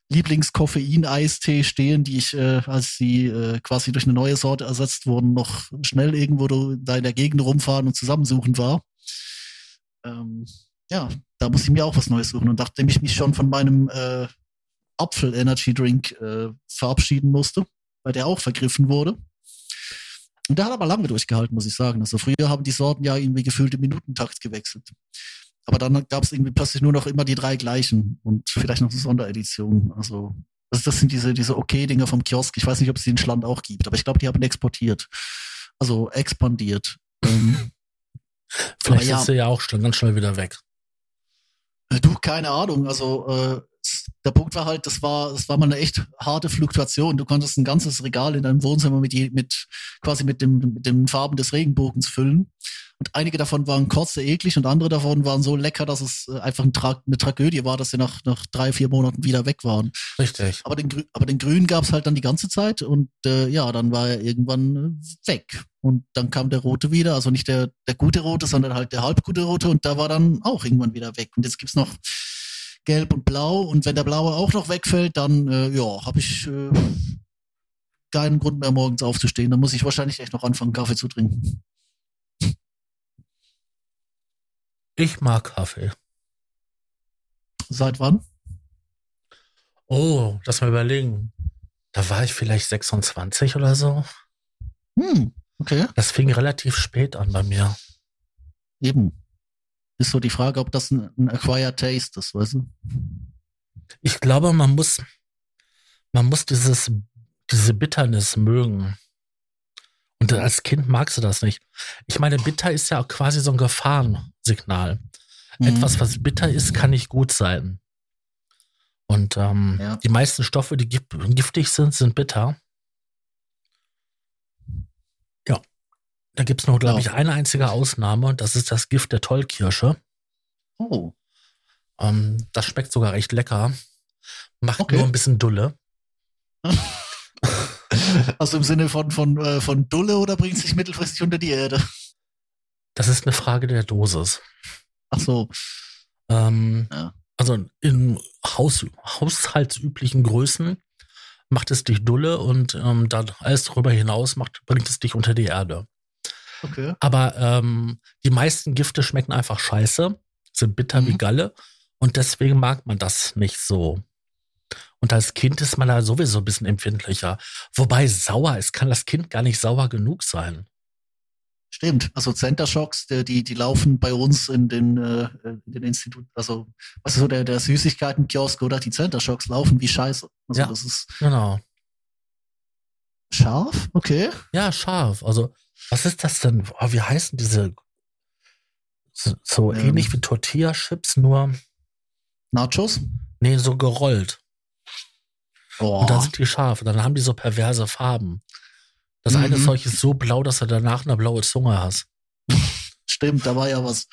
Lieblingskoffein-Eistee stehen, die ich, äh, als sie äh, quasi durch eine neue Sorte ersetzt wurden, noch schnell irgendwo da in der Gegend rumfahren und zusammensuchen war. Ähm, ja, da muss ich mir auch was Neues suchen. Und nachdem ich mich schon von meinem äh, Apfel-Energy-Drink äh, verabschieden musste, weil der auch vergriffen wurde, und der hat aber lange durchgehalten, muss ich sagen. Also früher haben die Sorten ja irgendwie gefühlt im Minutentakt gewechselt. Aber dann gab es irgendwie plötzlich nur noch immer die drei gleichen und vielleicht noch eine Sonderedition. Also das, das sind diese, diese okay-Dinger vom Kiosk. Ich weiß nicht, ob es die in Schland auch gibt, aber ich glaube, die haben exportiert. Also expandiert. Ähm, vielleicht ja, ist sie ja auch schon ganz schnell wieder weg. Du, keine Ahnung. Also äh, der Punkt war halt, das war, das war mal eine echt harte Fluktuation. Du konntest ein ganzes Regal in deinem Wohnzimmer mit, mit quasi mit dem, mit den Farben des Regenbogens füllen. Und einige davon waren kurz eklig und andere davon waren so lecker, dass es äh, einfach ein Tra eine Tragödie war, dass sie nach, nach drei, vier Monaten wieder weg waren. Richtig. Aber den, aber den Grün gab es halt dann die ganze Zeit und äh, ja, dann war er irgendwann äh, weg. Und dann kam der Rote wieder, also nicht der, der gute Rote, sondern halt der halbgute Rote und da war dann auch irgendwann wieder weg. Und jetzt gibt's noch Gelb und Blau. Und wenn der Blaue auch noch wegfällt, dann äh, ja, habe ich äh, keinen Grund mehr, morgens aufzustehen. Dann muss ich wahrscheinlich echt noch anfangen, Kaffee zu trinken. Ich mag Kaffee. Seit wann? Oh, lass mal überlegen. Da war ich vielleicht 26 oder so. Hm, okay. Das fing relativ spät an bei mir. Eben. Ist so die Frage, ob das ein, ein Acquired Taste ist, weißt du? Ich glaube, man muss, man muss dieses, diese Bitternis mögen. Und als Kind magst du das nicht. Ich meine, bitter ist ja auch quasi so ein Gefahrensignal. Mhm. Etwas, was bitter ist, kann nicht gut sein. Und ähm, ja. die meisten Stoffe, die giftig sind, sind bitter. Da gibt es nur, glaube ich, eine einzige Ausnahme. Das ist das Gift der Tollkirsche. Oh. Ähm, das schmeckt sogar recht lecker. Macht okay. nur ein bisschen Dulle. also im Sinne von, von, äh, von Dulle oder bringt sich mittelfristig unter die Erde? Das ist eine Frage der Dosis. Ach so. Ähm, ja. Also in Haus, haushaltsüblichen Größen macht es dich Dulle und ähm, da alles darüber hinaus macht, bringt es dich unter die Erde. Okay. Aber ähm, die meisten Gifte schmecken einfach scheiße, sind bitter mhm. wie Galle und deswegen mag man das nicht so. Und als Kind ist man da sowieso ein bisschen empfindlicher. Wobei sauer ist, kann das Kind gar nicht sauer genug sein. Stimmt. Also Center Shocks, die, die laufen bei uns in den, äh, in den Institut, also was ist so der, der Süßigkeiten-Kiosk oder die Center Shocks laufen wie Scheiße. Also ja, das ist genau. Scharf? Okay. Ja, scharf. Also was ist das denn? Oh, wie heißen diese? So, so ähm, ähnlich wie Tortilla-Chips, nur. Nachos? Nee, so gerollt. Oh. Und dann sind die scharf. Dann haben die so perverse Farben. Das mhm. eine Zeug ist so blau, dass du danach eine blaue Zunge hast. Stimmt, da war ja was.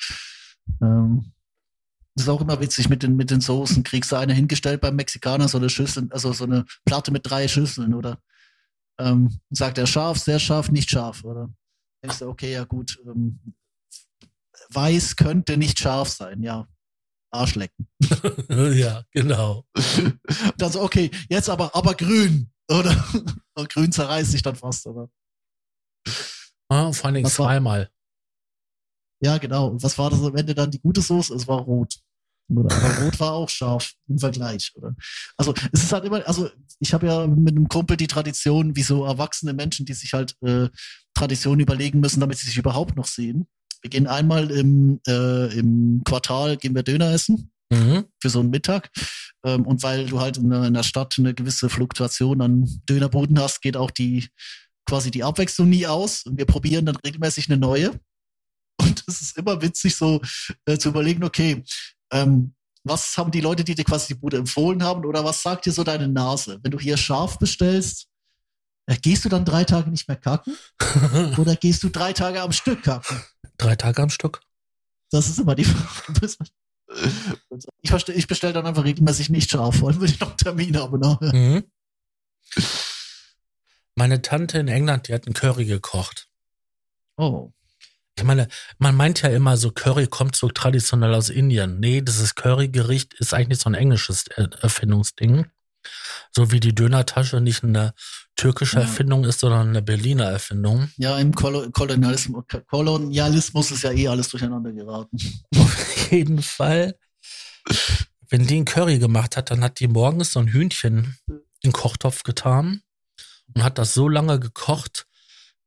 Ähm, das ist auch immer witzig mit den, mit den Soßen. Kriegst du eine hingestellt beim Mexikaner, so eine Schüssel, also so eine Platte mit drei Schüsseln, oder? Ähm, sagt er scharf, sehr scharf, nicht scharf, oder? Denkst du, okay, ja gut, ähm, weiß könnte nicht scharf sein, ja. Arschlecken. ja, genau. dann so, okay, jetzt aber, aber grün, oder? Grün zerreißt sich dann fast, oder? Ah, vor allen Dingen zweimal. Ja, genau. Und was war das am Ende dann die gute Soße? Es war rot. Oder? Aber Rot war auch scharf im Vergleich, oder? Also es ist halt immer, also ich habe ja mit einem Kumpel die Tradition, wie so erwachsene Menschen, die sich halt äh, Traditionen überlegen müssen, damit sie sich überhaupt noch sehen. Wir gehen einmal im, äh, im Quartal, gehen wir Döner essen. Mhm. Für so einen Mittag. Ähm, und weil du halt in, in der Stadt eine gewisse Fluktuation an Dönerbuden hast, geht auch die quasi die Abwechslung nie aus. Und wir probieren dann regelmäßig eine neue. Und es ist immer witzig, so äh, zu überlegen, okay, ähm, was haben die Leute, die dir quasi die Bude empfohlen haben, oder was sagt dir so deine Nase? Wenn du hier scharf bestellst, äh, gehst du dann drei Tage nicht mehr kacken? oder gehst du drei Tage am Stück kacken? Drei Tage am Stück. Das ist immer die Frage. Ich, bestelle dann einfach regelmäßig nicht scharf, vor allem wenn ich noch einen Termin habe. Ne? Mhm. Meine Tante in England, die hat einen Curry gekocht. Oh. Ich meine, man meint ja immer so, Curry kommt so traditionell aus Indien. Nee, dieses Curry-Gericht ist eigentlich so ein englisches Er- Erfindungsding. So wie die Dönertasche nicht eine türkische Ja. Erfindung ist, sondern eine Berliner Erfindung. Ja, im Kolo Kolonialismus, Kolonialismus ist ja eh alles durcheinander geraten. Auf jeden Fall, wenn die einen Curry gemacht hat, dann hat die morgens so ein Hühnchen in den Kochtopf getan und hat das so lange gekocht,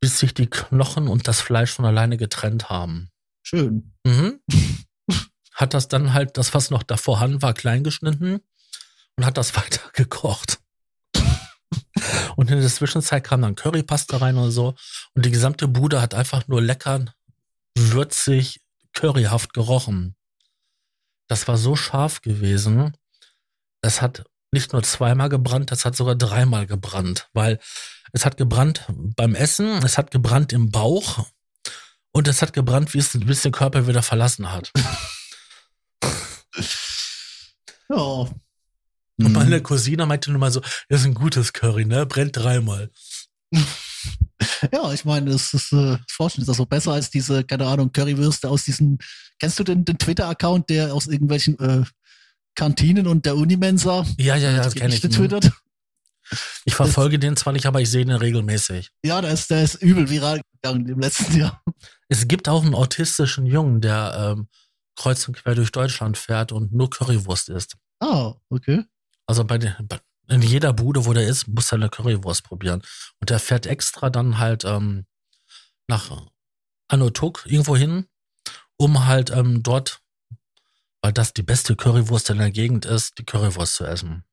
bis sich die Knochen und das Fleisch von alleine getrennt haben. Schön. Mhm. Hat das dann halt, das was noch da vorhanden war, klein geschnitten und hat das weiter gekocht. Und in der Zwischenzeit kam dann Currypaste rein und so. Und die gesamte Bude hat einfach nur lecker, würzig, curryhaft gerochen. Das war so scharf gewesen. Das hat nicht nur zweimal gebrannt, das hat sogar dreimal gebrannt, weil es hat gebrannt beim Essen, es hat gebrannt im Bauch und es hat gebrannt, wie es, bis den Körper wieder verlassen hat. Ja. Und Mhm. meine Cousine meinte nur mal so, das ist ein gutes Curry, ne? Brennt dreimal. Ja, ich meine, das ist äh, Forschen ist das so besser als diese, keine Ahnung, Currywürste aus diesen. Kennst du den, den Twitter-Account, der aus irgendwelchen äh, Kantinen und der Unimensa Ja, ja, ja, das kenne ich. Gerichte twittert? Ich verfolge den zwar nicht, aber ich sehe den regelmäßig. Ja, der ist, der ist übel viral gegangen im letzten Jahr. Es gibt auch einen autistischen Jungen, der ähm, kreuz und quer durch Deutschland fährt und nur Currywurst isst. Ah, okay. Also bei, den, bei in jeder Bude, wo der ist, muss er eine Currywurst probieren. Und der fährt extra dann halt ähm, nach Anotuk irgendwo hin, um halt ähm, dort, weil das die beste Currywurst in der Gegend ist, die Currywurst zu essen.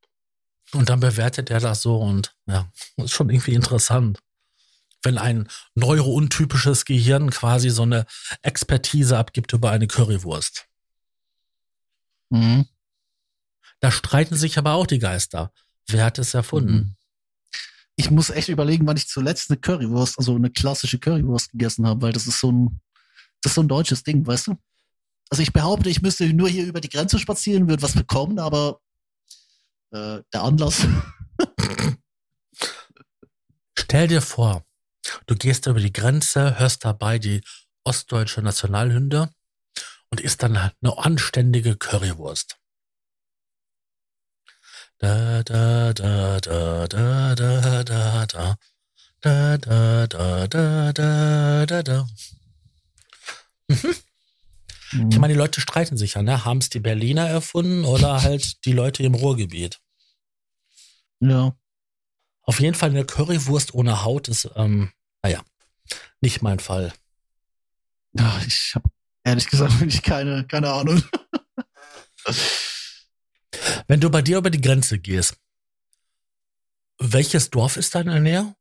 Und dann bewertet er das so und ja, ist schon irgendwie interessant. Wenn ein neurountypisches Gehirn quasi so eine Expertise abgibt über eine Currywurst. Mhm. Da streiten sich aber auch die Geister. Wer hat es erfunden? Ich muss echt überlegen, wann ich zuletzt eine Currywurst, also eine klassische Currywurst gegessen habe, weil das ist so ein, das ist so ein deutsches Ding, weißt du? Also ich behaupte, ich müsste nur hier über die Grenze spazieren, würde was bekommen, aber äh, der Anlass. Stell dir vor, du gehst über die Grenze, hörst dabei die ostdeutsche Nationalhymne und isst dann eine anständige Currywurst. Da, da, da, da, da, da, da, da. Da, da, da, da, da, da, da. Ich meine, die Leute streiten sich ja, ne? Haben es die Berliner erfunden oder halt die Leute im Ruhrgebiet? ja. Auf jeden Fall eine Currywurst ohne Haut ist, ähm, naja, nicht mein Fall. ja, ich habe ehrlich gesagt wirklich keine, keine Ahnung. Wenn du bei dir über die Grenze gehst, welches Dorf ist da in der Nähe?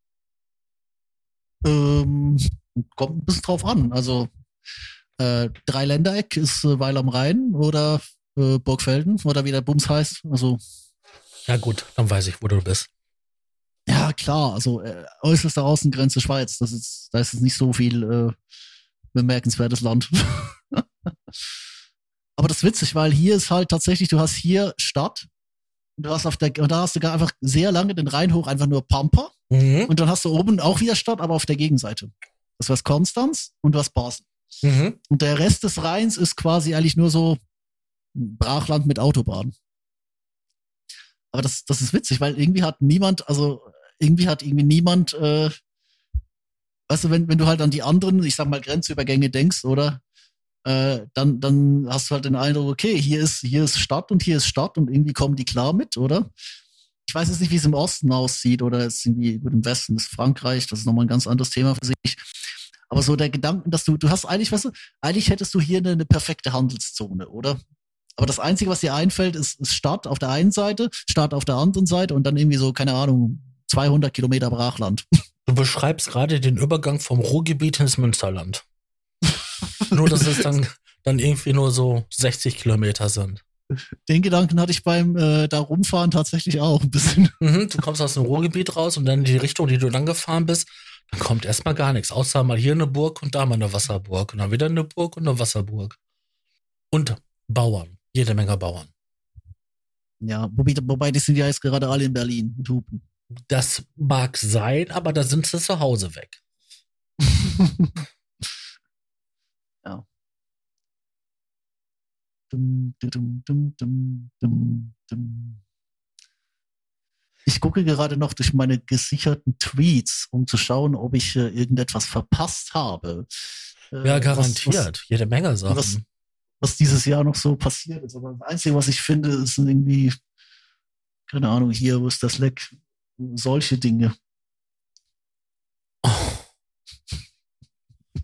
Ähm, kommt ein bisschen drauf an. Also äh, Dreiländereck ist äh, Weil am Rhein oder äh, Burgfelden oder wie der Bums heißt. Also Ja gut, dann weiß ich, wo du bist. ja klar, also äh, äußerste Außengrenze Schweiz. Das ist, da ist jetzt nicht so viel äh, bemerkenswertes Land. Aber das ist witzig, weil hier ist halt tatsächlich, du hast hier Stadt und du hast auf der, und da hast du gar einfach sehr lange den Rhein hoch einfach nur Pampa Mhm. und dann hast du oben auch wieder Stadt, aber auf der Gegenseite. Das war Konstanz und du hast Basel. Mhm. Und der Rest des Rheins ist quasi eigentlich nur so Brachland mit Autobahn. Aber das, das ist witzig, weil irgendwie hat niemand, also irgendwie hat irgendwie niemand, äh, weißt du, wenn, wenn du halt an die anderen, ich sag mal, Grenzübergänge denkst, oder? Äh, dann, dann hast du halt den Eindruck, okay, hier ist, hier ist Stadt und hier ist Stadt und irgendwie kommen die klar mit, oder? Ich weiß jetzt nicht, wie es im Osten aussieht oder jetzt irgendwie gut, im Westen ist Frankreich, das ist nochmal ein ganz anderes Thema für sich. Aber so der Gedanke, dass du, du hast eigentlich, weißt du, eigentlich hättest du hier eine, eine perfekte Handelszone, oder? Aber das Einzige, was dir einfällt, ist, ist Stadt auf der einen Seite, Stadt auf der anderen Seite und dann irgendwie so, keine Ahnung, 200 Kilometer Brachland. Du beschreibst gerade den Übergang vom Ruhrgebiet ins Münsterland. nur, dass es dann, dann irgendwie nur so 60 Kilometer sind. Den Gedanken hatte ich beim äh, da rumfahren tatsächlich auch ein bisschen. Mhm, du kommst aus dem Ruhrgebiet raus und dann in die Richtung, die du lang gefahren bist, dann kommt erstmal gar nichts. Außer mal hier eine Burg und da mal eine Wasserburg. Und dann wieder eine Burg und eine Wasserburg. Und Bauern. Jede Menge Bauern. Ja, wobei, die sind ja jetzt gerade alle in Berlin und hupen. Das mag sein, aber da sind sie zu Hause weg. ja. Dum, dum, dum, dum, dum, dum. Ich gucke gerade noch durch meine gesicherten Tweets, um zu schauen, ob ich äh, irgendetwas verpasst habe. Äh, Ja, was- garantiert. Was, Jede Menge Sachen. was, was dieses Jahr noch so passiert ist. Aber das Einzige, was ich finde, ist irgendwie, keine Ahnung, hier, wo ist das Leck? Solche Dinge. Oh.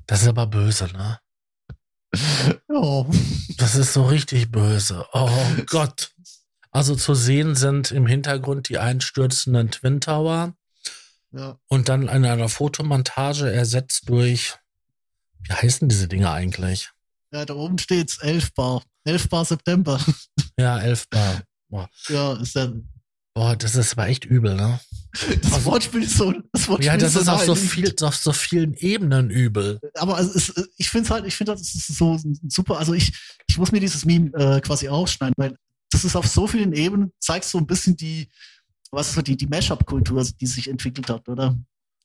Das ist aber böse, ne? Ja. Das ist so richtig böse. Oh Gott. Also zu sehen sind im Hintergrund die einstürzenden Twin Tower ja. und dann in einer Fotomontage ersetzt durch, wie heißen diese Dinge eigentlich? Ja, da oben steht's, 11 Bar. 11 Bar September. Ja, 11 Bar. Ja, ist ja, Boah, das ist aber echt übel, ne? das Wortspiel ist so, das Wortspiel Ja, das so ist auf so viel, auf so vielen Ebenen übel. aber also es, ich finde es halt, ich finde das ist so super. Also ich, ich muss mir dieses Meme äh, quasi ausschneiden, weil das ist auf so vielen Ebenen, zeigt so ein bisschen die, was so die, die Mashup-Kultur, die sich entwickelt hat, oder?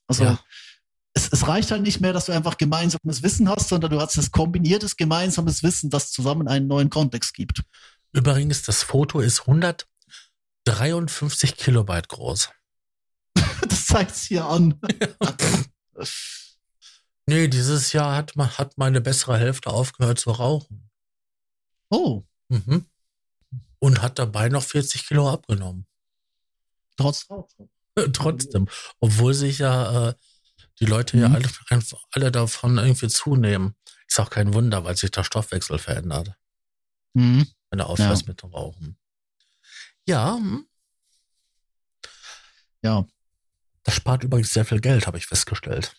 Also Ja. es, es reicht halt nicht mehr, dass du einfach gemeinsames Wissen hast, sondern du hast das kombiniertes gemeinsames Wissen, das zusammen einen neuen Kontext gibt. Übrigens, das Foto ist 153 Kilobyte groß. Das zeigt's hier an. Nee, dieses Jahr hat, ma- hat meine bessere Hälfte aufgehört zu rauchen. oh, Mhm. Und hat dabei noch 40 Kilo abgenommen. trotz. Trotzdem. Obwohl sich ja äh, die Leute ja Mhm. alle, einfach alle davon irgendwie zunehmen. Ist auch kein Wunder, weil sich der Stoffwechsel verändert, Mhm. wenn du aufhörst mit dem Rauchen. Ja, hm. Ja. das spart übrigens sehr viel Geld, habe ich festgestellt.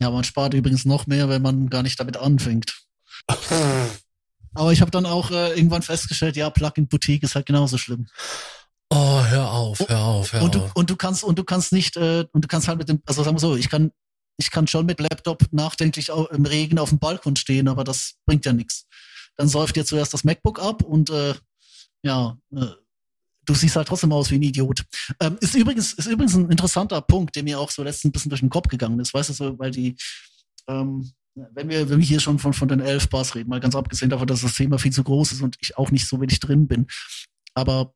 Ja, man spart übrigens noch mehr, wenn man gar nicht damit anfängt. Aber ich habe dann auch äh, irgendwann festgestellt, ja, Plug-in-Boutique ist halt genauso schlimm. Oh, hör auf, hör auf, hör und du, auf. und du kannst und du kannst nicht äh, und du kannst halt mit dem, also sagen wir so, ich kann ich kann schon mit Laptop nachdenklich im Regen auf dem Balkon stehen, aber das bringt ja nichts. Dann säuft dir zuerst das MacBook ab und äh, ja, äh, du siehst halt trotzdem aus wie ein Idiot. Ähm, ist übrigens ist übrigens ein interessanter Punkt, der mir auch so letztens ein bisschen durch den Kopf gegangen ist, weißt du so, weil die ähm, wenn wir, wenn wir hier schon von, von den elf Bars reden, mal ganz abgesehen davon, dass das Thema viel zu groß ist und ich auch nicht so wenig drin bin. Aber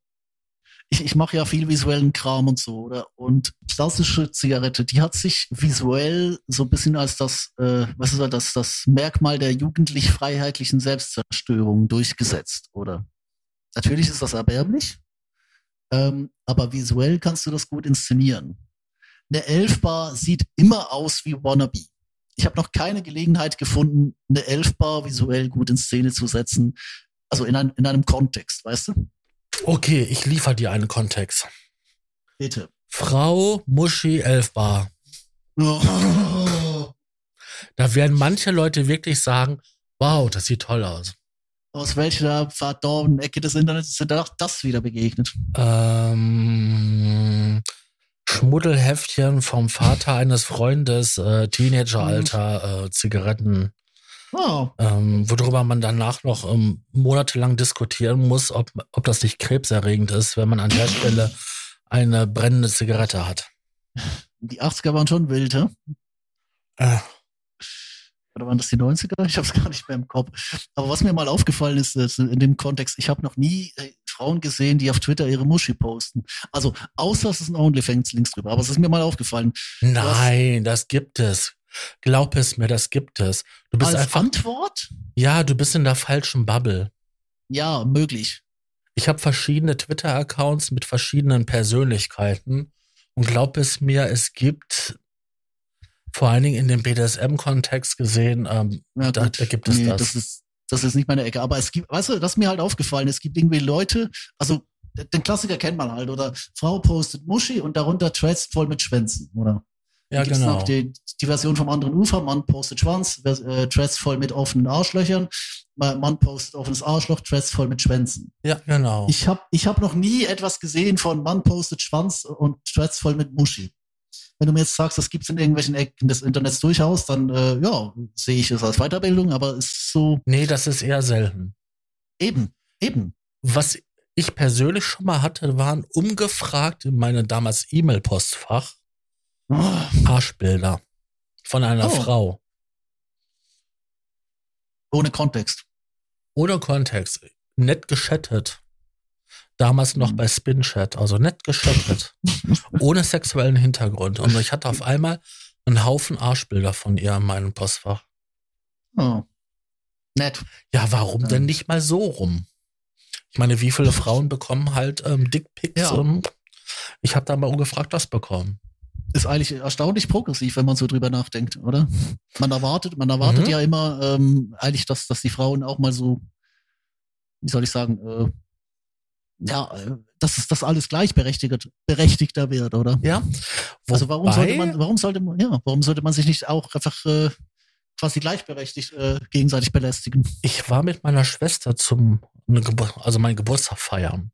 ich, ich mache ja viel visuellen Kram und so, oder? Und klassische Zigarette, die hat sich visuell so ein bisschen als das, äh, was ist das, das Merkmal der jugendlich-freiheitlichen Selbstzerstörung durchgesetzt, oder? Natürlich ist das erbärmlich, ähm, aber visuell kannst du das gut inszenieren. Eine Elfbar sieht immer aus wie Wannabe. Ich habe noch keine Gelegenheit gefunden, eine Elfbar visuell gut in Szene zu setzen. Also in, ein, in einem Kontext, weißt du? Okay, ich liefere dir einen Kontext. Bitte. Frau Muschi Elfbar. Oh. Da werden manche Leute wirklich sagen, wow, das sieht toll aus. Aus welcher verdorbenen Ecke des Internets ist dir da das wieder begegnet? Ähm, Schmuddelheftchen vom Vater eines Freundes, äh, Teenageralter, äh, Zigaretten, Oh, ähm, worüber man danach noch ähm, monatelang diskutieren muss, ob, ob das nicht krebserregend ist, wenn man an der Stelle eine brennende Zigarette hat. die 80er waren schon wild, hä? Äh, Oder waren das die 90er? Ich habe es gar nicht mehr im Kopf. Aber was mir mal aufgefallen ist ist in dem Kontext, ich habe noch nie äh, Frauen gesehen, die auf Twitter ihre Muschi posten. Also außer es ist ein OnlyFans-Links drüber. Aber es ist mir mal aufgefallen. nein, das gibt es. Glaub es mir, das gibt es. Du bist Als einfach, Antwort? ja, du bist in der falschen Bubble. Ja, möglich. Ich habe verschiedene Twitter-Accounts mit verschiedenen Persönlichkeiten und glaub es mir, es gibt vor allen Dingen in dem BDSM-Kontext gesehen, ähm, Ja, Da- da gibt es das. Das ist, das ist nicht meine Ecke. Aber es gibt, weißt du, das ist mir halt aufgefallen. Es gibt irgendwie Leute, also den Klassiker kennt man halt, oder Frau postet Muschi und darunter Threads voll mit Schwänzen, oder? ja gibt's genau. noch die, die Version vom anderen Ufer, Mann postet Schwanz, äh, Threads voll mit offenen Arschlöchern. Mann postet offenes Arschloch, Dress voll mit Schwänzen. Ja, genau. Ich habe ich hab noch nie etwas gesehen von Mann postet Schwanz und Threads voll mit Muschi. Wenn du mir jetzt sagst, das gibt's in irgendwelchen Ecken des Internets durchaus, dann äh, ja, sehe ich es als Weiterbildung, aber es ist so. Nee, das ist eher selten. Eben, eben. Was ich persönlich schon mal hatte, waren umgefragt in meine damals E-Mail-Postfach Oh, Arschbilder von einer Oh. Frau. ohne Kontext. Ohne Kontext. Nett geschattet. Damals noch Mhm. bei Spinchat, also nett geschattet. ohne sexuellen Hintergrund. Und ich hatte auf einmal einen Haufen Arschbilder von ihr in meinem Postfach. Oh. Nett. Ja, warum Ja. denn nicht mal so rum? Ich meine, wie viele Frauen bekommen halt ähm, Dickpics? Ja. Und ich habe da mal ungefragt das bekommen. Ist eigentlich erstaunlich progressiv, wenn man so drüber nachdenkt, oder? Man erwartet, man erwartet Mhm. ja immer ähm, eigentlich, dass, dass die Frauen auch mal so, wie soll ich sagen, äh, ja, äh, dass das alles gleichberechtigt berechtigter wird, oder? Ja. Also warum sollte Wobei- man, warum sollte man, ja, warum sollte man sich nicht auch einfach äh, quasi gleichberechtigt äh, gegenseitig belästigen? Ich war mit meiner Schwester zum, also mein Geburtstag feiern.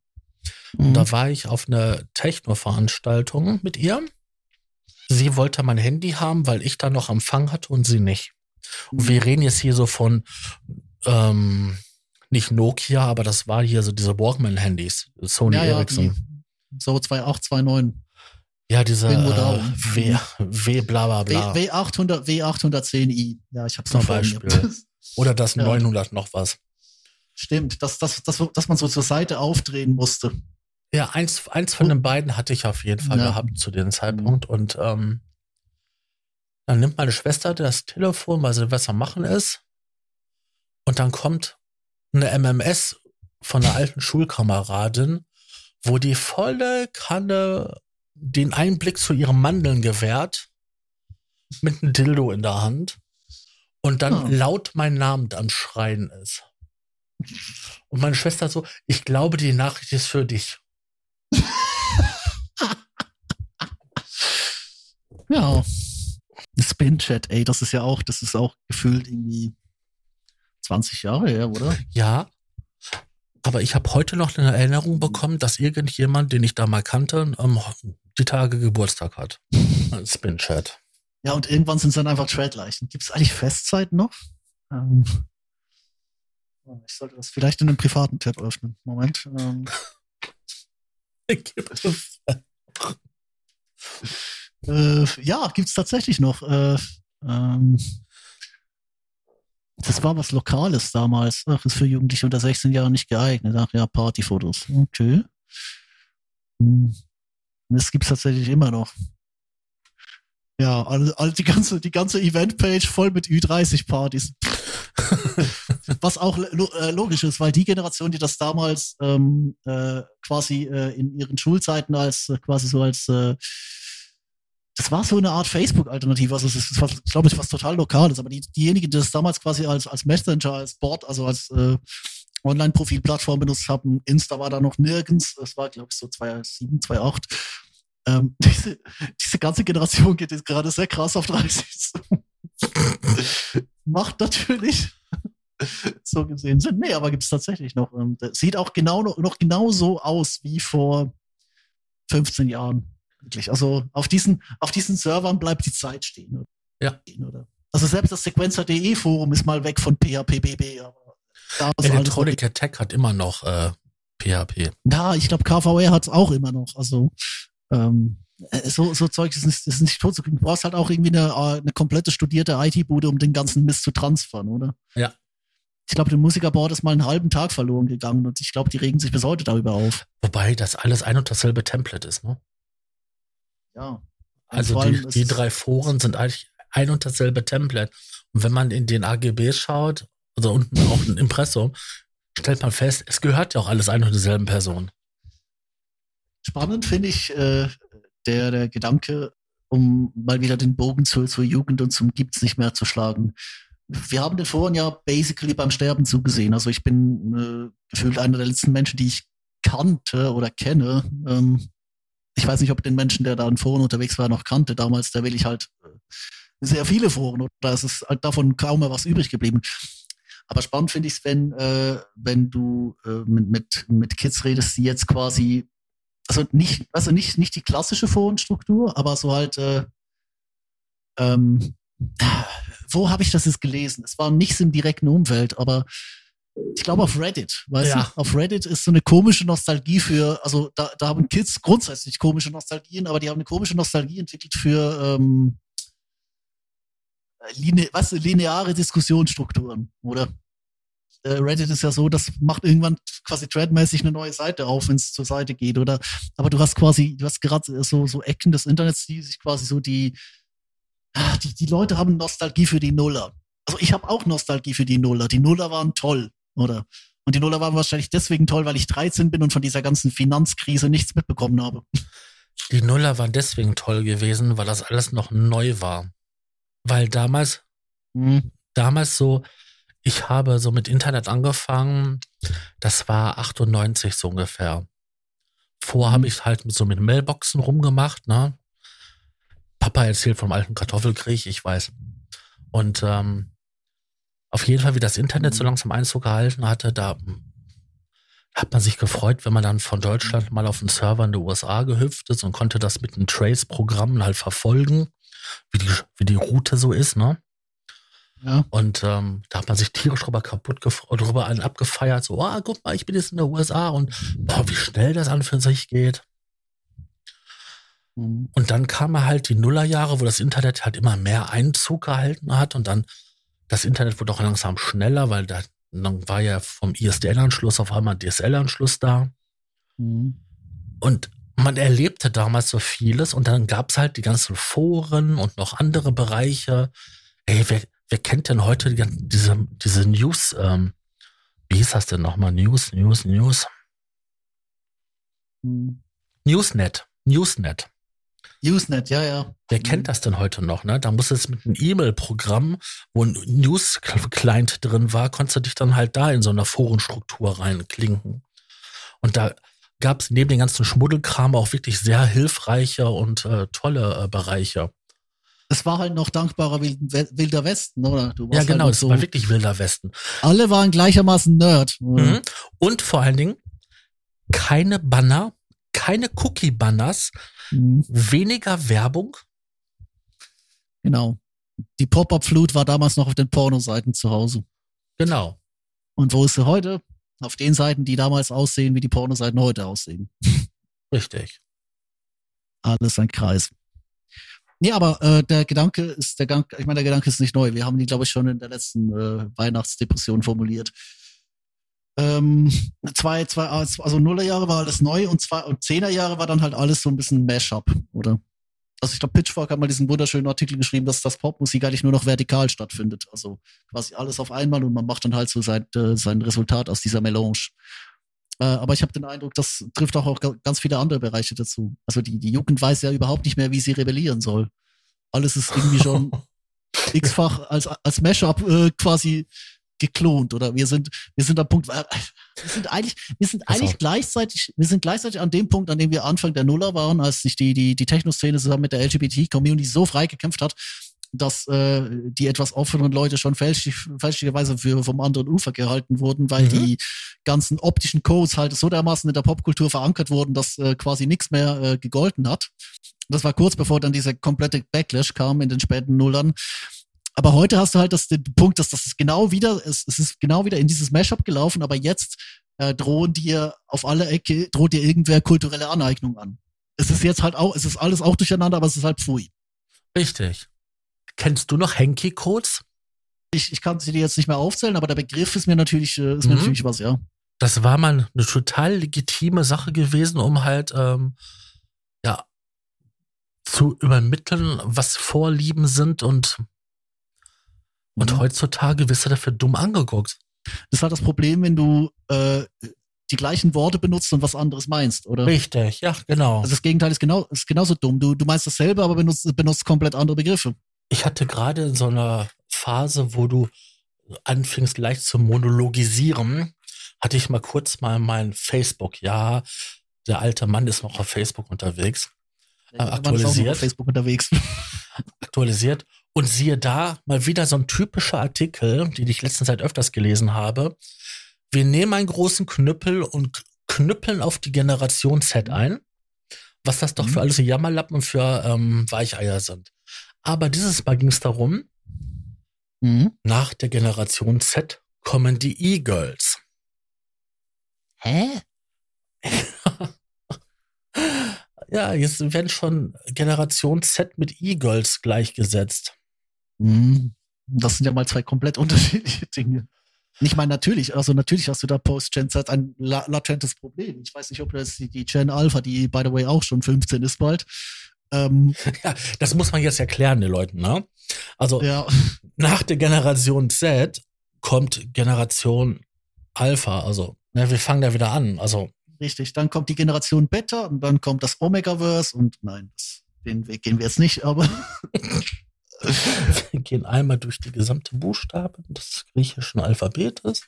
Mhm. Da war ich auf einer Techno-Veranstaltung mit ihr. Sie wollte mein Handy haben, weil ich da noch Empfang hatte und sie nicht. Und wir reden jetzt hier so von ähm, nicht Nokia, aber das war hier so diese Walkman-Handys, Sony ja, ja, Ericsson. die, so 2829. Ja, diese äh. W, W bla bla bla. W, W800, W810i. Ja, ich hab's Zum noch. Beispiel. Oder das Ja. 900 noch was. Stimmt, dass, dass, dass, dass man so zur Seite aufdrehen musste. Ja, eins, eins von den beiden hatte ich auf jeden Fall Ja. gehabt zu dem Zeitpunkt. Und ähm, dann nimmt meine Schwester das Telefon, weil sie was am Machen ist. Und dann kommt eine MMS von einer alten Schulkameradin, wo die volle Kanne den Einblick zu ihren Mandeln gewährt, mit einem Dildo in der Hand und dann Ah. laut mein Namen am Schreien ist. Und meine Schwester so, ich glaube, die Nachricht ist für dich. Ja. Spin-Chat, ey, das ist ja auch, das ist auch gefühlt irgendwie 20 Jahre her, oder? Ja. Aber ich habe heute noch eine Erinnerung bekommen, dass irgendjemand, den ich da mal kannte, ähm, die Tage Geburtstag hat. Spin-Chat. Ja, und irgendwann sind es dann einfach Thread-Leichen. Gibt es eigentlich Festzeiten noch? Ähm, oh, ich sollte das vielleicht in einem privaten Tab öffnen. Moment. Ähm, äh, ja, gibt's tatsächlich noch. Äh, ähm, das war was Lokales damals. Ach, ist für Jugendliche unter 16 Jahren nicht geeignet. Ach ja, Partyfotos. Okay. Hm. Das gibt's tatsächlich immer noch. Ja, also, also die ganze, die ganze Eventpage voll mit Ü30-Partys. Was auch lo äh, logisch ist, weil die Generation, die das damals ähm, äh, quasi äh, in ihren Schulzeiten als äh, quasi so als äh, das war so eine Art Facebook-Alternative. Also es ist, was, ich glaube, es was total Lokales. Aber die, diejenigen, die das damals quasi als, als Messenger, als Board, also als äh, Online-Profil-Plattform benutzt haben, Insta war da noch nirgends. Es war, glaube ich, so 2007, 2008. Ähm, diese, diese ganze Generation geht jetzt gerade sehr krass auf 30 zu. Macht natürlich so gesehen Sinn. Nee, aber gibt es tatsächlich noch. Ähm, das sieht auch genau noch, noch genauso aus wie vor 15 Jahren. Wirklich. Also auf diesen, auf diesen Servern bleibt die Zeit stehen. Oder? Ja. Oder? Also selbst das Sequencer.de Forum ist mal weg von PHPBB. Electronic Attack hat immer noch äh, PHP. ja, ich glaube, KVR hat es auch immer noch. Also ähm, äh, so, so Zeug ist nicht, ist nicht tot zu kriegen. Du brauchst halt auch irgendwie eine, äh, eine komplette studierte IT-Bude, um den ganzen Mist zu transfern, oder? Ja. Ich glaube, dem Musikerboard ist mal einen halben Tag verloren gegangen und ich glaube, die regen sich bis heute darüber auf. Wobei das alles ein und dasselbe Template ist, ne? Ja. Also die, die drei Foren sind eigentlich ein und dasselbe Template. Und wenn man in den AGB schaut, also unten auch ein Impressum, stellt man fest, es gehört ja auch alles ein und derselben Person. Spannend finde ich äh, der, der Gedanke, um mal wieder den Bogen zur, zur Jugend und zum Gibt's nicht mehr zu schlagen. Wir haben den Foren ja basically beim Sterben zugesehen. Also ich bin äh, gefühlt einer der letzten Menschen, die ich kannte oder kenne. Ähm, ich weiß nicht, ob den Menschen, der da in Foren unterwegs war, noch kannte. Damals, da will ich halt äh, sehr viele Foren und da ist es halt davon kaum mehr was übrig geblieben. Aber spannend finde ich es, wenn, äh, wenn du äh, mit, mit, mit Kids redest, die jetzt quasi, also nicht, also nicht, nicht die klassische Forenstruktur, aber so halt, äh, ähm, wo habe ich das jetzt gelesen? Es war nichts im direkten Umfeld, aber ich glaube auf Reddit, weißt ja. du? Auf Reddit ist so eine komische Nostalgie für, also da, da haben Kids grundsätzlich komische Nostalgien, aber die haben eine komische Nostalgie entwickelt für ähm, line, was, lineare Diskussionsstrukturen, oder? Äh, Reddit ist ja so, das macht irgendwann quasi threadmäßig eine neue Seite auf, wenn es zur Seite geht, oder? Aber du hast quasi, du hast gerade so, so Ecken des Internets, die sich quasi so die, ah, die, die Leute haben Nostalgie für die Nuller. Also ich habe auch Nostalgie für die Nuller. Die Nuller waren toll. Oder? Und die Nuller waren wahrscheinlich deswegen toll, weil ich 13 bin und von dieser ganzen Finanzkrise nichts mitbekommen habe. Die Nuller waren deswegen toll gewesen, weil das alles noch neu war. Weil damals, mhm. damals so, ich habe so mit Internet angefangen, das war 98 so ungefähr. Vorher mhm. habe ich halt so mit Mailboxen rumgemacht, ne? Papa erzählt vom alten Kartoffelkrieg, ich weiß. Und ähm, auf jeden Fall, wie das Internet so mhm. langsam Einzug gehalten hatte, da hat man sich gefreut, wenn man dann von Deutschland mal auf den Server in die USA gehüpft ist und konnte das mit einem Trace-Programm halt verfolgen, wie die, wie die Route so ist, ne? Ja. Und ähm, da hat man sich tierisch drüber kaputt drüber einen abgefeiert, so, oh, guck mal, ich bin jetzt in der USA und boah, wie schnell das an für sich geht. Mhm. Und dann kamen halt die Nullerjahre, wo das Internet halt immer mehr Einzug gehalten hat und dann das Internet wurde auch langsam schneller, weil da, dann war ja vom ISDN-Anschluss auf einmal DSL-Anschluss da. Mhm. Und man erlebte damals so vieles und dann gab es halt die ganzen Foren und noch andere Bereiche. Ey, wer, wer kennt denn heute die, diese, diese News, ähm, wie hieß das denn nochmal? News, News, News. Mhm. Newsnet, Newsnet. Usenet, ja, ja. Wer kennt mhm. das denn heute noch, ne? Da muss es mit einem E-Mail-Programm, wo ein News-Client drin war, konntest du dich dann halt da in so einer Forenstruktur reinklinken. Und da gab es neben den ganzen Schmuddelkram auch wirklich sehr hilfreiche und äh, tolle äh, Bereiche. Es war halt noch dankbarer Wilder Westen, oder? ja, halt genau, halt es so war wirklich Wilder Westen. Alle waren gleichermaßen Nerd. Mhm. Und vor allen Dingen keine Banner, keine Cookie-Banners, mhm. weniger Werbung. Genau. Die Pop-Up-Flut war damals noch auf den Pornoseiten zu Hause. Genau. Und wo ist sie heute? Auf den Seiten, die damals aussehen, wie die Pornoseiten heute aussehen. Richtig. Alles ein Kreis. Nee, aber äh, der Gedanke ist, der Gang, ich meine, der Gedanke ist nicht neu. Wir haben die, glaube ich, schon in der letzten äh, Weihnachtsdepression formuliert. Ähm, zwei, zwei, also Nullerjahre war alles neu und zwei und Zehnerjahre war dann halt alles so ein bisschen Mashup, oder? Also ich glaube, Pitchfork hat mal diesen wunderschönen Artikel geschrieben, dass das Popmusik eigentlich nur noch vertikal stattfindet. Also quasi alles auf einmal und man macht dann halt so sein, äh, sein Resultat aus dieser Melange. Äh, aber ich habe den Eindruck, das trifft auch, auch ganz viele andere Bereiche dazu. Also die, die Jugend weiß ja überhaupt nicht mehr, wie sie rebellieren soll. Alles ist irgendwie schon x-fach als, als Mashup äh, quasi geklont oder wir sind, wir sind am Punkt, wir sind eigentlich, wir sind eigentlich also. gleichzeitig, wir sind gleichzeitig an dem Punkt, an dem wir Anfang der Nuller waren, als sich die, die, die Techno-Szene zusammen mit der LGBT-Community so frei gekämpft hat, dass äh, die etwas offeneren Leute schon fälschlich, fälschlicherweise für vom anderen Ufer gehalten wurden, weil mhm. die ganzen optischen Codes halt so dermaßen in der Popkultur verankert wurden, dass äh, quasi nichts mehr äh, gegolten hat. Das war kurz bevor dann dieser komplette Backlash kam in den späten Nullern. Aber heute hast du halt das, den Punkt, dass das genau wieder, es, es ist genau wieder in dieses Mashup gelaufen, aber jetzt äh, drohen dir auf alle Ecke, droht dir irgendwer kulturelle Aneignung an. Es ist jetzt halt auch, es ist alles auch durcheinander, aber es ist halt pfui. Richtig. Kennst du noch Henki-Codes? Ich, ich kann sie dir jetzt nicht mehr aufzählen, aber der Begriff ist mir natürlich, äh, ist mhm. mir natürlich was, ja. Das war mal eine total legitime Sache gewesen, um halt, ähm, ja, zu übermitteln, was Vorlieben sind und und mhm. heutzutage wirst du dafür dumm angeguckt. Das ist halt das Problem, wenn du äh, die gleichen Worte benutzt und was anderes meinst, oder? Richtig, ja, genau. Also das Gegenteil ist, genau, ist genauso dumm. Du, du meinst dasselbe, aber benutzt, benutzt komplett andere Begriffe. Ich hatte gerade in so einer Phase, wo du anfingst leicht zu monologisieren, hatte ich mal kurz mal mein Facebook. Ja, der alte Mann ist noch auf Facebook unterwegs. Äh, aktualisiert. Auf Facebook unterwegs. aktualisiert Und siehe da, mal wieder so ein typischer Artikel, den ich letzten Zeit öfters gelesen habe. Wir nehmen einen großen Knüppel und knüppeln auf die Generation Z ein, was das doch für alles Jammerlappen und für ähm, Weicheier sind. Aber dieses Mal ging es darum, Mhm. nach der Generation Z kommen die E-Girls. Hä? Ja, jetzt werden schon Generation Z mit E-Girls gleichgesetzt. Mhm. Das sind ja mal zwei komplett unterschiedliche Dinge. Ich meine, natürlich, also natürlich hast du da Post-Gen Z ein la latentes Problem. Ich weiß nicht, ob das die, die Gen Alpha, die by the way auch schon 15 ist bald. Ähm, Ja, das muss man jetzt erklären, den Leuten, ne? Also ja, nach der Generation Z kommt Generation Alpha. Also, ne, wir fangen da wieder an. Also, richtig. Dann kommt die Generation Beta und dann kommt das Omegaverse und nein, das, den Weg gehen wir jetzt nicht, aber wir gehen einmal durch die gesamte Buchstaben des griechischen Alphabetes.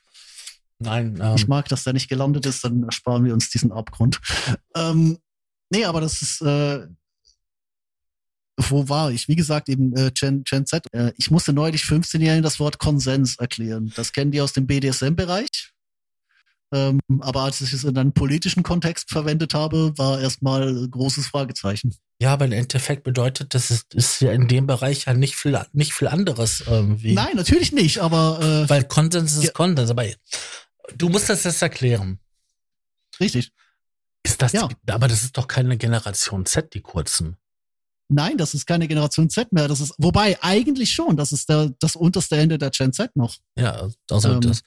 Nein, ich ähm, mag, dass der nicht gelandet ist, dann ersparen wir uns diesen Abgrund. Ähm, nee, aber das ist, äh, wo war ich? Wie gesagt, eben äh, Gen, Gen Z. Äh, ich musste neulich 15-Jährigen das Wort Konsens erklären. Das kennen die aus dem BDSM-Bereich. Ähm, aber als ich es in einem politischen Kontext verwendet habe, war erstmal großes Fragezeichen. ja, aber im Endeffekt bedeutet, das ist, ist ja in dem Bereich ja nicht viel, nicht viel anderes irgendwie. Nein, natürlich nicht, aber äh, Weil Konsens ist Ja. Konsens. Aber du musst das jetzt erklären. richtig. Ist das, Ja. aber das ist doch keine Generation Z, die kurzen. Nein, das ist keine Generation Z mehr. Das ist, wobei eigentlich schon, das ist der, das unterste Ende der Gen Z noch. Ja, also Ähm. das,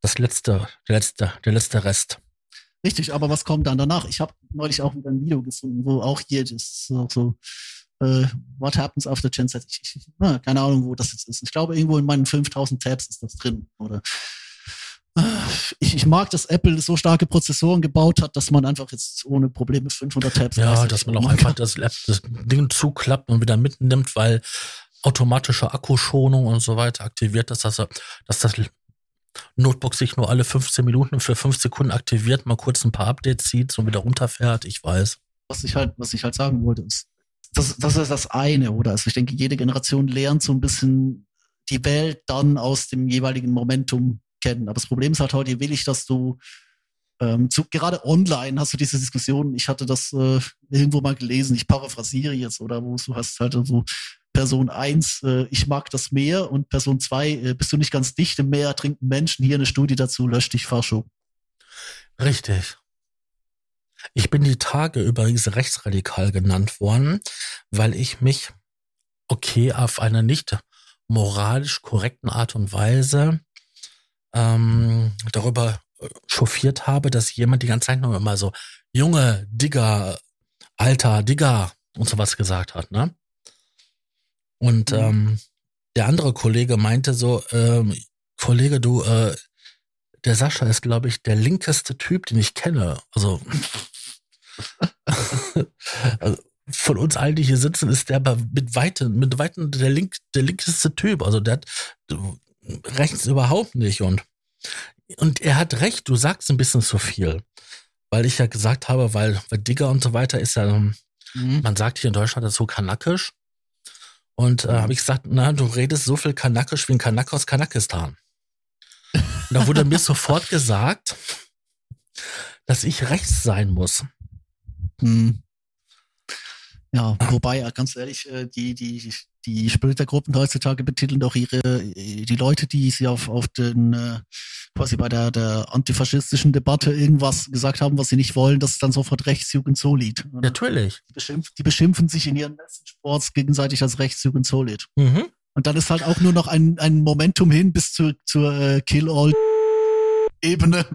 das letzte, der letzte, der letzte Rest. Richtig, aber was kommt dann danach? Ich habe neulich auch wieder ein Video gefunden, wo auch hier das so, so äh, What happens after Gen Z? Ich, ich, na, keine Ahnung, wo das jetzt ist. Ich glaube, irgendwo in meinen 5000 Tabs ist das drin. Oder ich, ich mag, dass Apple so starke Prozessoren gebaut hat, dass man einfach jetzt ohne Probleme 500 Tabs Ja, dass man auch machen einfach kann. das, das Ding zuklappt und wieder mitnimmt, weil automatische Akkuschonung und so weiter aktiviert dass, er- dass das Notebook sich nur alle 15 Minuten für 5 Sekunden aktiviert, mal kurz ein paar Updates zieht und wieder runterfährt. Ich weiß. was ich halt, was ich halt sagen wollte, ist, das, das ist das eine, oder? Also ich denke, jede Generation lernt so ein bisschen die Welt dann aus dem jeweiligen Momentum kennen. Aber das Problem ist halt heute, will ich, dass du ähm, zu, gerade online hast du diese Diskussion, ich hatte das äh, irgendwo mal gelesen, ich paraphrasiere jetzt, oder wo du hast halt so Person eins, äh, ich mag das Meer und Person zwei, äh, bist du nicht ganz dicht im Meer, trinken Menschen, hier eine Studie dazu, lösch dich Fascho. Richtig. Ich bin die Tage übrigens rechtsradikal genannt worden, weil ich mich, okay, auf einer nicht moralisch korrekten Art und Weise ähm, darüber äh, chauffiert habe, dass jemand die ganze Zeit noch immer so Junge, Digger, Alter, Digger und sowas gesagt hat, ne? Und Mhm. ähm, der andere Kollege meinte so, ähm, Kollege, du, äh, der Sascha ist, glaube ich, der linkeste Typ, den ich kenne. Also, also von uns allen, die hier sitzen, ist der aber mit weitem, mit weitem der, link, der linkeste Typ. Also der hat rechts überhaupt nicht. Und, und er hat recht, du sagst ein bisschen zu viel. Weil ich ja gesagt habe, weil, weil Digger und so weiter ist ja, ähm, Mhm. man sagt hier in Deutschland dazu kanakisch. Und äh, habe ich gesagt, na, du redest so viel kanakisch wie ein Kanak aus Kanakistan. Und da wurde mir sofort gesagt, dass ich rechts sein muss. Hm. Ja, wobei, ja, ganz ehrlich, äh, die, die, die Splittergruppen heutzutage betiteln doch ihre, die Leute, die sie auf, auf den, äh, quasi bei der, der antifaschistischen Debatte irgendwas gesagt haben, was sie nicht wollen, das ist dann sofort Rechtsjugend Solid. oder? Natürlich. Die, beschimpf, die beschimpfen sich in ihren Sports gegenseitig als Rechtsjugend Solid. Mhm. Und dann ist halt auch nur noch ein, ein Momentum hin bis zur, zur äh, Kill-All Ebene,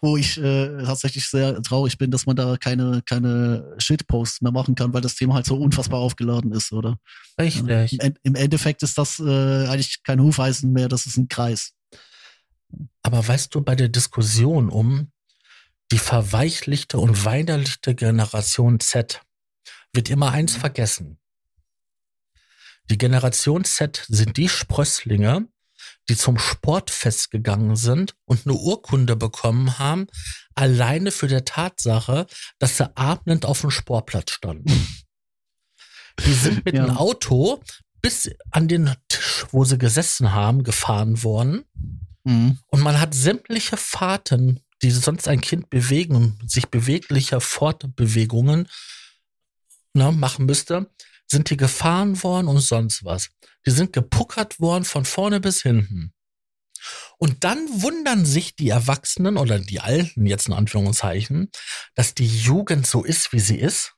wo ich äh, tatsächlich sehr traurig bin, dass man da keine, keine Shitposts mehr machen kann, weil das Thema halt so unfassbar aufgeladen ist, oder? Richtig. Im, End- Im Endeffekt ist das äh, eigentlich kein Hufeisen mehr, das ist ein Kreis. Aber weißt du, bei der Diskussion um die verweichlichte und weinerlichte Generation Z wird immer eins vergessen. Die Generation Z sind die Sprösslinge, die zum Sportfest gegangen sind und eine Urkunde bekommen haben, alleine für der Tatsache, dass sie abendend auf dem Sportplatz standen. Die sind mit Ja. einem Auto bis an den Tisch, wo sie gesessen haben, gefahren worden. Mhm. Und man hat sämtliche Fahrten, die sonst ein Kind bewegen, sich beweglicher Fortbewegungen ne, machen müsste, sind die gefahren worden und sonst was. Die sind gepuckert worden von vorne bis hinten. Und dann wundern sich die Erwachsenen oder die Alten jetzt in Anführungszeichen, dass die Jugend so ist, wie sie ist.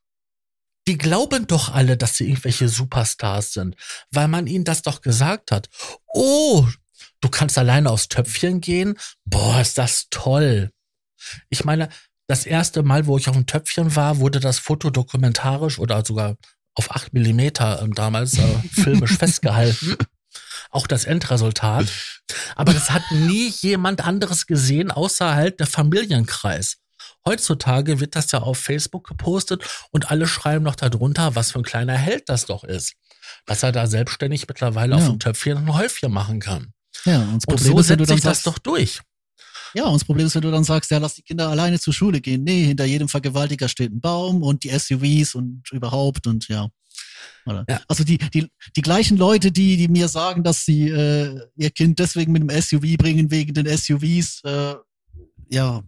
Die glauben doch alle, dass sie irgendwelche Superstars sind, weil man ihnen das doch gesagt hat. Oh, du kannst alleine aufs Töpfchen gehen? Boah, ist das toll. Ich meine, das erste Mal, wo ich auf dem Töpfchen war, wurde das Foto dokumentarisch oder sogar auf acht Millimeter ähm, damals äh, filmisch festgehalten. Auch das Endresultat. Aber das hat nie jemand anderes gesehen, außer halt der Familienkreis. Heutzutage wird das ja auf Facebook gepostet und alle schreiben noch darunter, was für ein kleiner Held das doch ist. Dass er da selbstständig mittlerweile Ja. auf dem Töpfchen ein Häufchen machen kann. Ja, und das Und so setzt sich das doch durch. Ja, und das Problem ist, wenn du dann sagst, ja, lass die Kinder alleine zur Schule gehen. Nee, hinter jedem Vergewaltiger steht ein Baum und die SUVs und überhaupt und ja. Oder? Ja. Also die, die, die gleichen Leute, die, die mir sagen, dass sie äh, ihr Kind deswegen mit dem SUV bringen, wegen den SUVs, äh, ja,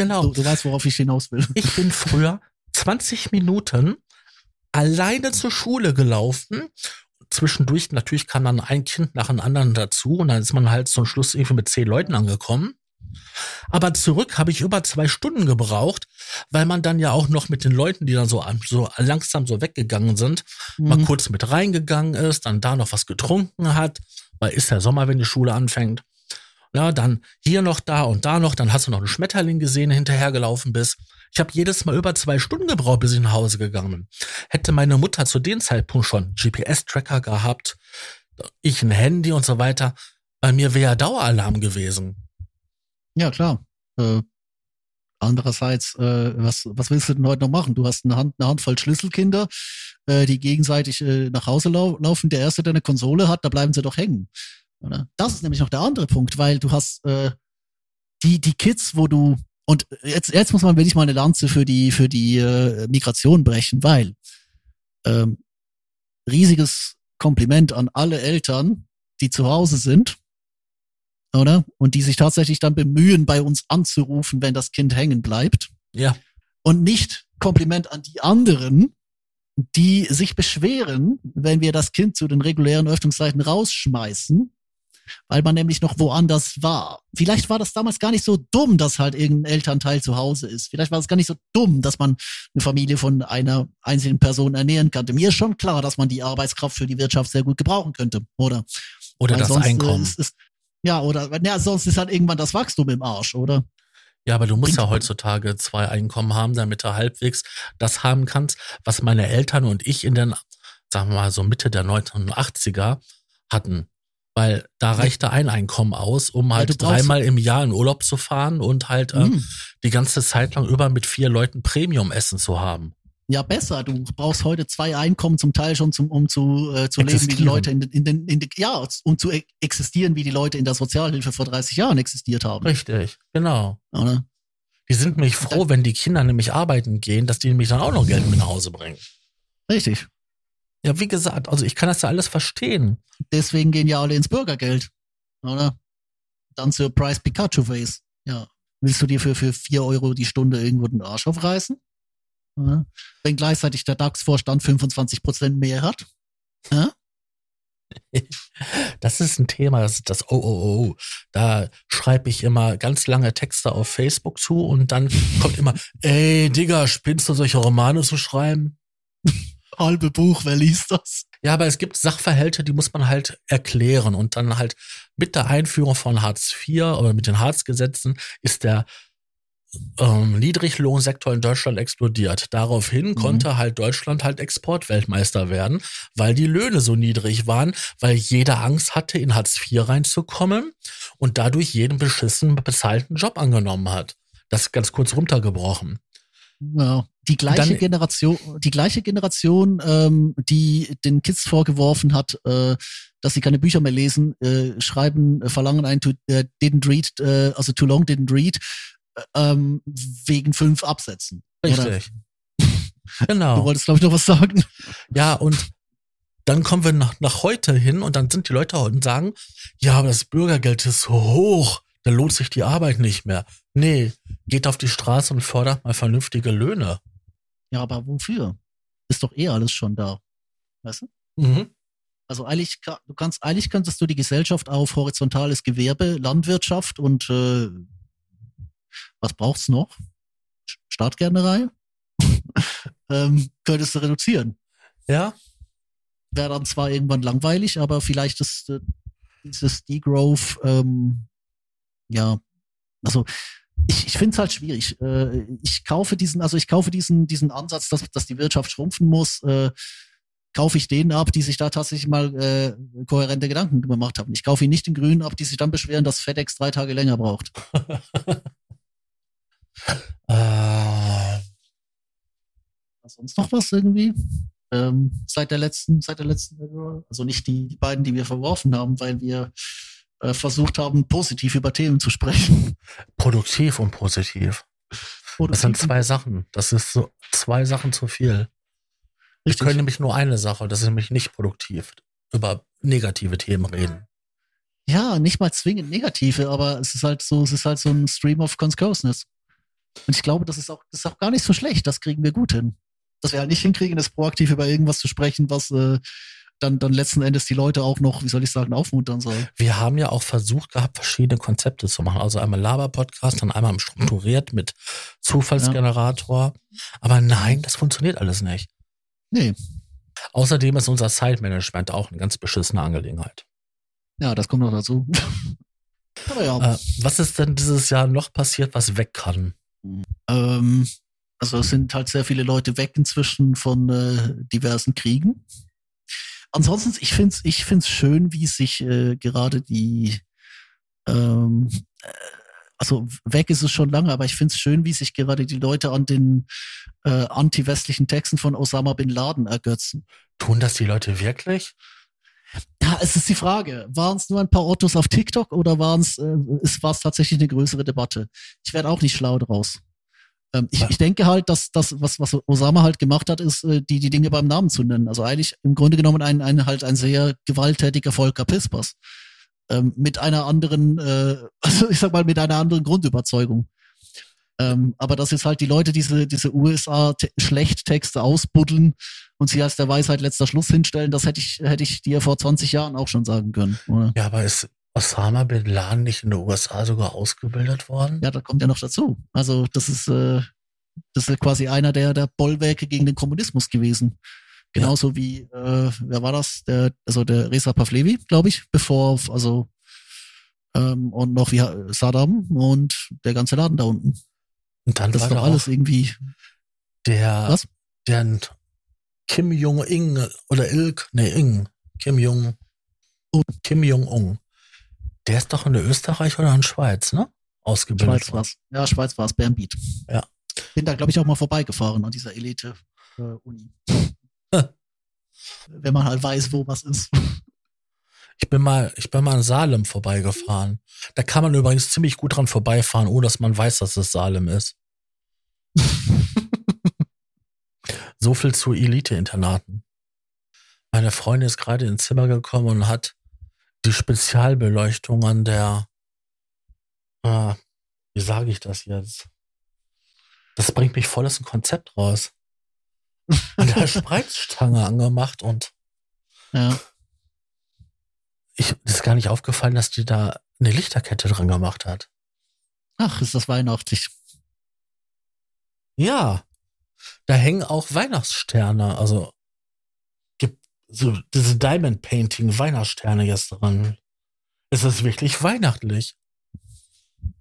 Genau. du, du weißt, worauf ich hinaus will. Ich bin früher 20 Minuten alleine zur Schule gelaufen. Zwischendurch natürlich kam dann ein Kind nach dem anderen dazu und dann ist man halt zum Schluss irgendwie mit zehn Leuten angekommen. Aber zurück habe ich über zwei Stunden gebraucht, weil man dann ja auch noch mit den Leuten, die dann so, so langsam so weggegangen sind, mal Mhm. kurz mit reingegangen ist, dann da noch was getrunken hat, weil ist ja Sommer, wenn die Schule anfängt. Ja, dann hier noch da und da noch, dann hast du noch einen Schmetterling gesehen, hinterhergelaufen bist. Ich habe jedes Mal über zwei Stunden gebraucht, bis ich nach Hause gegangen bin. Hätte meine Mutter zu dem Zeitpunkt schon GPS-Tracker gehabt, ich ein Handy und so weiter, bei mir wäre ja Daueralarm gewesen. Ja, klar. Äh, andererseits, äh, was, was willst du denn heute noch machen? Du hast eine, Hand, eine Handvoll Schlüsselkinder, äh, die gegenseitig äh, nach Hause lau laufen. Der Erste, der eine Konsole hat, da bleiben sie doch hängen. Oder? Das ist nämlich noch der andere Punkt, weil du hast äh, die, die Kids, wo du und jetzt, jetzt muss man wirklich mal eine Lanze für die, für die äh, Migration brechen, weil ähm, riesiges Kompliment an alle Eltern, die zu Hause sind, oder? Und die sich tatsächlich dann bemühen, bei uns anzurufen, wenn das Kind hängen bleibt. Ja, Und nicht Kompliment an die anderen, die sich beschweren, wenn wir das Kind zu den regulären Öffnungszeiten rausschmeißen, weil man nämlich noch woanders war. Vielleicht war das damals gar nicht so dumm, dass halt irgendein Elternteil zu Hause ist. Vielleicht war es gar nicht so dumm, dass man eine Familie von einer einzelnen Person ernähren könnte. Mir ist schon klar, dass man die Arbeitskraft für die Wirtschaft sehr gut gebrauchen könnte, oder? oder Weil das sonst, äh, Einkommen. Ist, ist, ja, oder ja, sonst ist halt irgendwann das Wachstum im Arsch, oder? Ja, aber du musst ja heutzutage zwei Einkommen haben, damit du halbwegs das haben kannst, was meine Eltern und ich in den, sagen wir mal, so Mitte der 1980er hatten. Weil da reichte ein Einkommen aus, um halt dreimal im Jahr in Urlaub zu fahren und halt äh, Mhm. die ganze Zeit lang über mit vier Leuten Premium-Essen zu haben. Ja, besser. Du brauchst heute zwei Einkommen zum Teil schon, zum, um zu, äh, zu leben, wie die Existieren. Leute in, den- in den, in den, ja, um zu e- existieren, wie die Leute in der Sozialhilfe vor 30 Jahren existiert haben. Richtig, genau. Oder? Die sind nämlich froh, wenn die Kinder nämlich arbeiten gehen, dass die nämlich dann auch noch Geld mit nach Hause bringen. Richtig. Ja, wie gesagt, also ich kann das ja alles verstehen. Deswegen gehen ja alle ins Bürgergeld. Oder? Dann zur Price Pikachu Face. Ja. Willst du dir für, für vier Euro die Stunde irgendwo den Arsch aufreißen? Ja. Wenn gleichzeitig der DAX-Vorstand 25 Prozent mehr hat? Ja? Das ist ein Thema, das ist das Oh, oh, oh. Da schreibe ich immer ganz lange Texte auf Facebook zu und dann kommt immer, ey, Digga, spinnst du solche Romane zu schreiben? Halbe Buch, wer liest das? Ja, aber es gibt Sachverhalte, die muss man halt erklären und dann halt mit der Einführung von Hartz IV oder mit den Hartz-Gesetzen ist der ähm, Niedriglohnsektor in Deutschland explodiert. Daraufhin konnte halt Deutschland halt Exportweltmeister werden, weil die Löhne so niedrig waren, weil jeder Angst hatte, in Hartz IV reinzukommen und dadurch jeden beschissen bezahlten Job angenommen hat. Das ist ganz kurz runtergebrochen. Ja, die gleiche Dann- Generation, die gleiche Generation, ähm, die den Kids vorgeworfen hat, äh, dass sie keine Bücher mehr lesen, äh, schreiben, äh, verlangen ein to, äh, didn't read, äh, also too long didn't read, ähm, wegen fünf Absätzen. Oder? Richtig. Du Genau. wolltest, glaube ich, noch was sagen. Ja, und dann kommen wir nach, nach heute hin und dann sind die Leute und sagen, ja, aber das Bürgergeld ist so hoch, da lohnt sich die Arbeit nicht mehr. Nee, geht auf die Straße und fordert mal vernünftige Löhne. Ja, aber wofür? Ist doch eh alles schon da. Weißt du? Mhm. Also eigentlich, du kannst, eigentlich könntest du die Gesellschaft auf horizontales Gewerbe, Landwirtschaft und äh, was braucht's noch? Startgärtnerei? ähm, könntest du reduzieren. Ja, Wäre dann zwar irgendwann langweilig, aber vielleicht ist äh, dieses Degrowth, ähm, ja, also ich, ich finde es halt schwierig. Äh, ich kaufe diesen, also ich kaufe diesen, diesen Ansatz, dass, dass die Wirtschaft schrumpfen muss, äh, kaufe ich denen ab, die sich da tatsächlich mal äh, kohärente Gedanken gemacht haben. Ich kaufe ihn nicht den Grünen ab, die sich dann beschweren, dass FedEx drei Tage länger braucht. äh, Sonst noch was irgendwie? Ähm, seit der letzten, seit der letzten, also nicht die, die beiden, die wir verworfen haben, weil wir äh, versucht haben, positiv über Themen zu sprechen. produktiv und positiv. Das sind zwei Sachen. Das ist so zwei Sachen zu viel. Richtig. können nämlich nur eine Sache, das ist nämlich nicht produktiv, über negative Themen reden. Ja, nicht mal zwingend negative, aber es ist halt so, es ist halt so ein Stream of Consciousness. Und ich glaube, das ist auch, das ist auch gar nicht so schlecht. Das kriegen wir gut hin. Dass wir halt nicht hinkriegen, ist proaktiv über irgendwas zu sprechen, was äh, dann, dann letzten Endes die Leute auch noch, wie soll ich sagen, aufmuntern soll. Wir haben ja auch versucht gehabt, verschiedene Konzepte zu machen. Also einmal Laber-Podcast, dann einmal strukturiert mit Zufallsgenerator. Aber nein, das funktioniert alles nicht. Nee, Außerdem ist unser Zeitmanagement auch eine ganz beschissene Angelegenheit. ja, das kommt noch dazu. aber ja. Äh, was ist denn dieses Jahr noch passiert, was weg kann? Ähm, also es sind halt sehr viele Leute weg inzwischen von äh, diversen Kriegen. Ansonsten, ich finde es ich find's schön, wie sich äh, gerade die, ähm, äh, also weg ist es schon lange, aber ich finde es schön, wie sich gerade die Leute an den äh, anti-westlichen Texten von Osama bin Laden ergötzen. Tun das die Leute wirklich? Ja, es ist die Frage, waren es nur ein paar Ottos auf TikTok oder waren es, äh, es war es tatsächlich eine größere Debatte? Ich werde auch nicht schlau draus. Ähm, ich, ich denke halt, dass das, was, was Osama halt gemacht hat, ist, äh, die, die Dinge beim Namen zu nennen. Also eigentlich im Grunde genommen ein, ein halt ein sehr gewalttätiger Volker Pispers. Ähm, mit einer anderen, äh, also ich sag mal, mit einer anderen Grundüberzeugung. Ähm, aber dass jetzt halt die Leute diese, diese USA-Schlechttexte ausbuddeln und sie als der Weisheit letzter Schluss hinstellen, das hätte ich, hätte ich dir vor 20 Jahren auch schon sagen können. Oder? Ja, aber ist Osama Bin Laden nicht in den USA sogar ausgebildet worden? Ja, da kommt ja noch dazu. Also das ist, äh, das ist quasi einer der, der Bollwerke gegen den Kommunismus gewesen. Genauso wie, äh, wer war das? Der, also der Reza Pavlevi, glaube ich, bevor, also ähm, und noch wie Saddam und der ganze Laden da unten. Und dann Das war ist doch alles irgendwie. der, Was? der Kim Jong-ing oder Ilk, nee, Ing, Kim Jong, Kim Jong-un. Der ist doch in der Österreich oder in Schweiz, ne? Ausgebildet Schweiz war's. Ja, Schweiz war's, Bernbiet. Ja. Bin da, glaube ich, auch mal vorbeigefahren an dieser Elite-Uni. Wenn man halt weiß, wo was ist. Ich bin mal, ich bin mal in Salem vorbeigefahren. Da kann man übrigens ziemlich gut dran vorbeifahren, ohne dass man weiß, dass es Salem ist. so viel zu Elite-Internaten. Meine Freundin ist gerade ins Zimmer gekommen und hat die Spezialbeleuchtung an der, ah, wie sage ich das jetzt? Das bringt mich voll aus dem Konzept raus. An der Spreizstange angemacht und Ja. ich ist gar nicht aufgefallen, dass die da eine Lichterkette dran gemacht hat. Ach, ist das weihnachtlich. Ja, da hängen auch Weihnachtssterne, also so diese Diamond Painting Weihnachtssterne jetzt dran. Es ist wirklich weihnachtlich.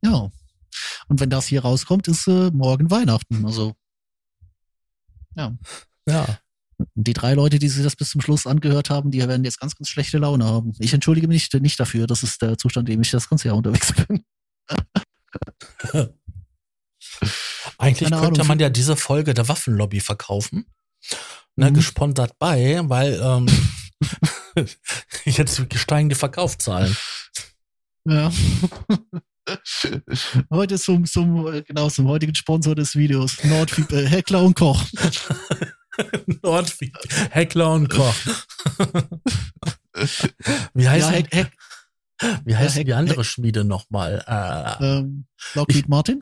Ja. Und wenn das hier rauskommt, ist äh, morgen Weihnachten. Also, ja. Ja, die drei Leute, die sich das bis zum Schluss angehört haben, die werden jetzt ganz, ganz schlechte Laune haben. Ich entschuldige mich nicht, nicht dafür. Das ist der Zustand, in dem ich das ganze Jahr unterwegs bin. eigentlich Keine könnte Ahnung, man ja diese Folge der Waffenlobby verkaufen. Ne, Mhm. gesponsert bei, weil ähm, jetzt steigen die Verkaufszahlen. Ja. Heute zum, zum, genau, zum heutigen Sponsor des Videos. Nordfieb, äh, Heckler und Koch. Nordweg, Heckler und Koch. Wie heißt, ja, Heck, Heck, wie, heißt Heck- die andere Schmiede nochmal? Äh, ähm, Lockheed Martin,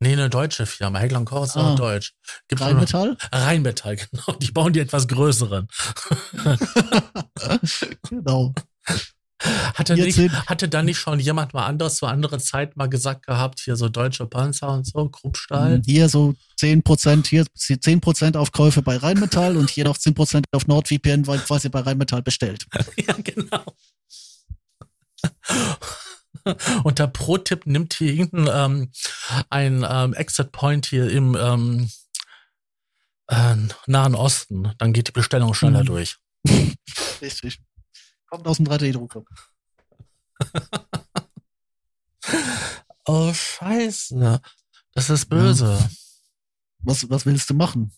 nee, eine deutsche Firma. Heckler Koch ist Ah. auch deutsch. Gibt's auch noch- Rheinmetall. Rheinmetall, genau. Die bauen die etwas größeren. genau. Hatte, nicht, hatte da nicht schon jemand mal anderes zu andere Zeit mal gesagt gehabt, hier so deutsche Panzer und so, Kruppstahl? Hier so 10%, hier 10% Aufkäufe bei Rheinmetall und hier noch 10% auf NordVPN, weil quasi bei Rheinmetall bestellt. Ja, genau. Und der Pro-Tipp nimmt hier irgendein ähm, ein ähm, Exit Point hier im ähm, äh, Nahen Osten. Dann geht die Bestellung schneller Mhm. durch. Richtig. Kommt aus dem 3D-Drucker. Oh, scheiße. Das ist böse. Was, was willst du machen?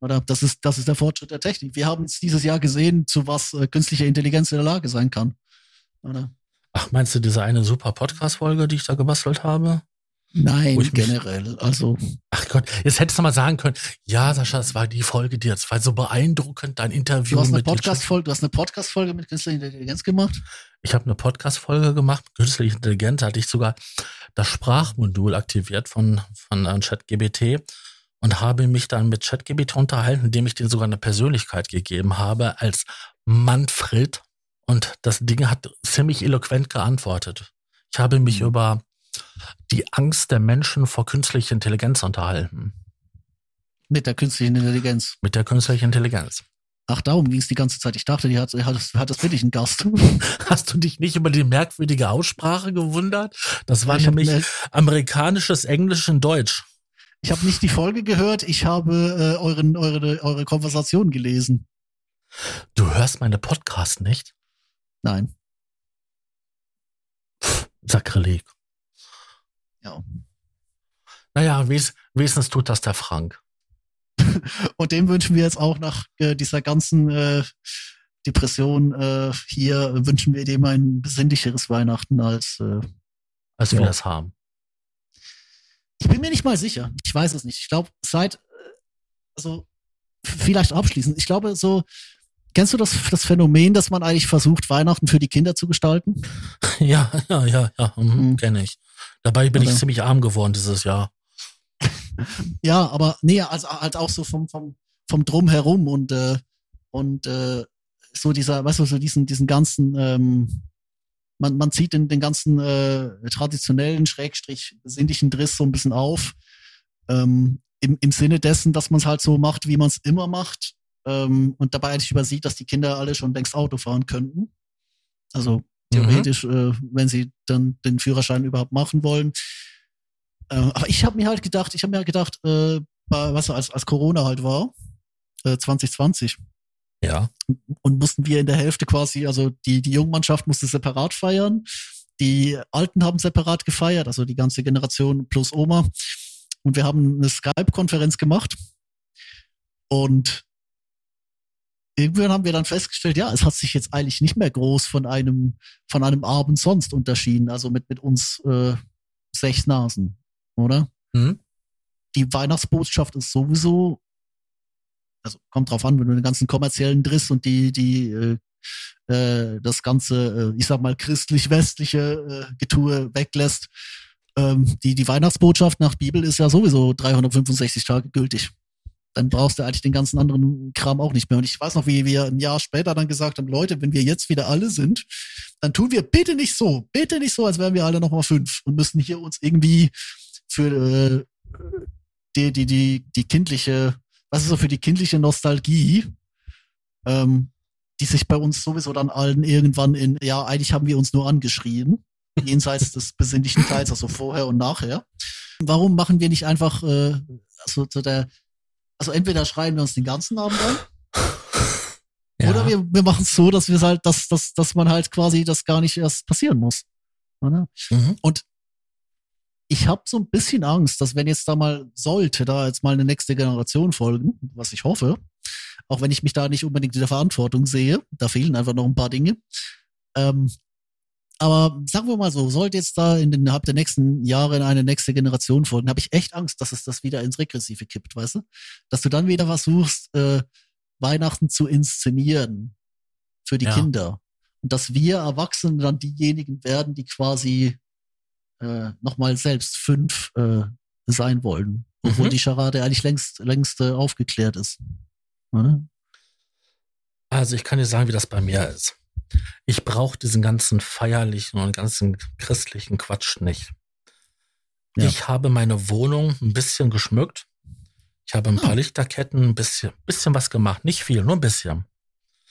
Oder das ist, das ist der Fortschritt der Technik. Wir haben jetzt dieses Jahr gesehen, zu was äh, künstliche Intelligenz in der Lage sein kann. Oder? Ach, meinst du diese eine super Podcast-Folge, die ich da gebastelt habe? Nein, generell. Also, Ach Gott, jetzt hättest du mal sagen können, ja, Sascha, es war die Folge, die jetzt war so beeindruckend, dein Interview du hast eine Podcast-Folge, du hast eine Podcast-Folge mit künstlicher Intelligenz gemacht. Ich habe eine Podcast-Folge gemacht, künstliche Intelligenz, hatte ich sogar das Sprachmodul aktiviert von, von äh, ChatGBT und habe mich dann mit ChatGBT unterhalten, indem ich denen sogar eine Persönlichkeit gegeben habe als Manfred. Und das Ding hat ziemlich eloquent geantwortet. Ich habe mich Mhm. über die Angst der Menschen vor künstlicher Intelligenz unterhalten. Mit der künstlichen Intelligenz. Mit der künstlichen Intelligenz. Ach, darum ging es die ganze Zeit. Ich dachte, die hat, hat, hat das wirklich einen Gast. Hast du dich nicht über die merkwürdige Aussprache gewundert? Das war ich habe nämlich amerikanisches Englisch in Deutsch. ich hab nicht die Folge gehört, ich habe äh, euren, eure, eure Konversation gelesen. Du hörst meine Podcast nicht? Nein. Sakrileg. Ja. Naja, wenigstens tut das der Frank. Und dem wünschen wir jetzt auch nach äh, dieser ganzen äh, Depression äh, hier, wünschen wir dem ein besinnlicheres Weihnachten als. Äh, Als Ja. wir das haben. ich bin mir nicht mal sicher. Ich weiß es nicht. Ich glaube, seit. Äh, also, vielleicht abschließend. Ich glaube, so. Kennst du das, das Phänomen, dass man eigentlich versucht, Weihnachten für die Kinder zu gestalten? Ja, ja, ja, ja, mhm, Mhm. kenne ich. Dabei bin ich Oder? ziemlich arm geworden dieses Jahr. Ja, aber nee, also halt auch so vom, vom, vom Drumherum und, äh, und äh, so dieser, weißt du, so diesen, diesen ganzen, ähm, man, man zieht den, den ganzen äh, traditionellen Schrägstrich sinnlichen Driss so ein bisschen auf. Ähm, im, Im Sinne dessen, dass man es halt so macht, wie man es immer macht. Ähm, und dabei eigentlich übersieht, dass die Kinder alle schon längst Auto fahren könnten. Also theoretisch, äh, wenn sie dann den Führerschein überhaupt machen wollen. Äh, aber ich habe mir halt gedacht, ich habe mir halt gedacht, äh, was als, als Corona halt war, äh, 2020, Ja. und mussten wir in der Hälfte quasi, also die, die Jungmannschaft musste separat feiern, die Alten haben separat gefeiert, also die ganze Generation plus Oma. Und wir haben eine Skype-Konferenz gemacht. Und irgendwann haben wir dann festgestellt, ja, es hat sich jetzt eigentlich nicht mehr groß von einem, von einem Abend sonst unterschieden, also mit, mit uns äh, sechs Nasen, oder? Hm? die Weihnachtsbotschaft ist sowieso, also kommt drauf an, wenn du den ganzen kommerziellen Driss und die, die, äh, äh, das ganze, äh, ich sag mal, christlich-westliche äh, Getue weglässt. Ähm, die, die Weihnachtsbotschaft nach Bibel ist ja sowieso 365 Tage gültig. Dann brauchst du eigentlich den ganzen anderen Kram auch nicht mehr. Und ich weiß noch, wie wir ein Jahr später dann gesagt haben, Leute, wenn wir jetzt wieder alle sind, dann tun wir bitte nicht so, bitte nicht so, als wären wir alle nochmal fünf und müssen hier uns irgendwie für äh, die, die, die, die kindliche, was ist so für die kindliche Nostalgie, ähm, die sich bei uns sowieso dann allen irgendwann in, ja, eigentlich haben wir uns nur angeschrien, jenseits des besinnlichen Teils, also vorher und nachher. Warum machen wir nicht einfach, äh, also so der, also entweder schreien wir uns den ganzen Abend an, Ja. oder wir, wir machen es so, dass wir halt, dass, dass, dass man halt quasi das gar nicht erst passieren muss. Mhm. ich habe so ein bisschen Angst, dass wenn jetzt da mal sollte, da jetzt mal eine nächste Generation folgen, was ich hoffe, auch wenn ich mich da nicht unbedingt in der Verantwortung sehe, da fehlen einfach noch ein paar Dinge. Ähm, aber sagen wir mal so, sollte jetzt da in den, innerhalb der nächsten Jahre eine nächste Generation folgen, habe ich echt Angst, dass es das wieder ins Regressive kippt, weißt du? Dass du dann wieder versuchst, äh, Weihnachten zu inszenieren. für die Ja. Kinder. Und dass wir Erwachsene dann diejenigen werden, die quasi äh, nochmal selbst fünf äh, sein wollen. Obwohl Mhm. die Charade eigentlich längst, längst äh, aufgeklärt ist. Oder? Also ich kann dir sagen, wie das bei mir ist. Ich brauche diesen ganzen feierlichen und ganzen christlichen Quatsch nicht. Ja. Ich habe meine Wohnung ein bisschen geschmückt. Ich habe ein paar Ah. Lichterketten, ein bisschen, bisschen was gemacht. Nicht viel, nur ein bisschen.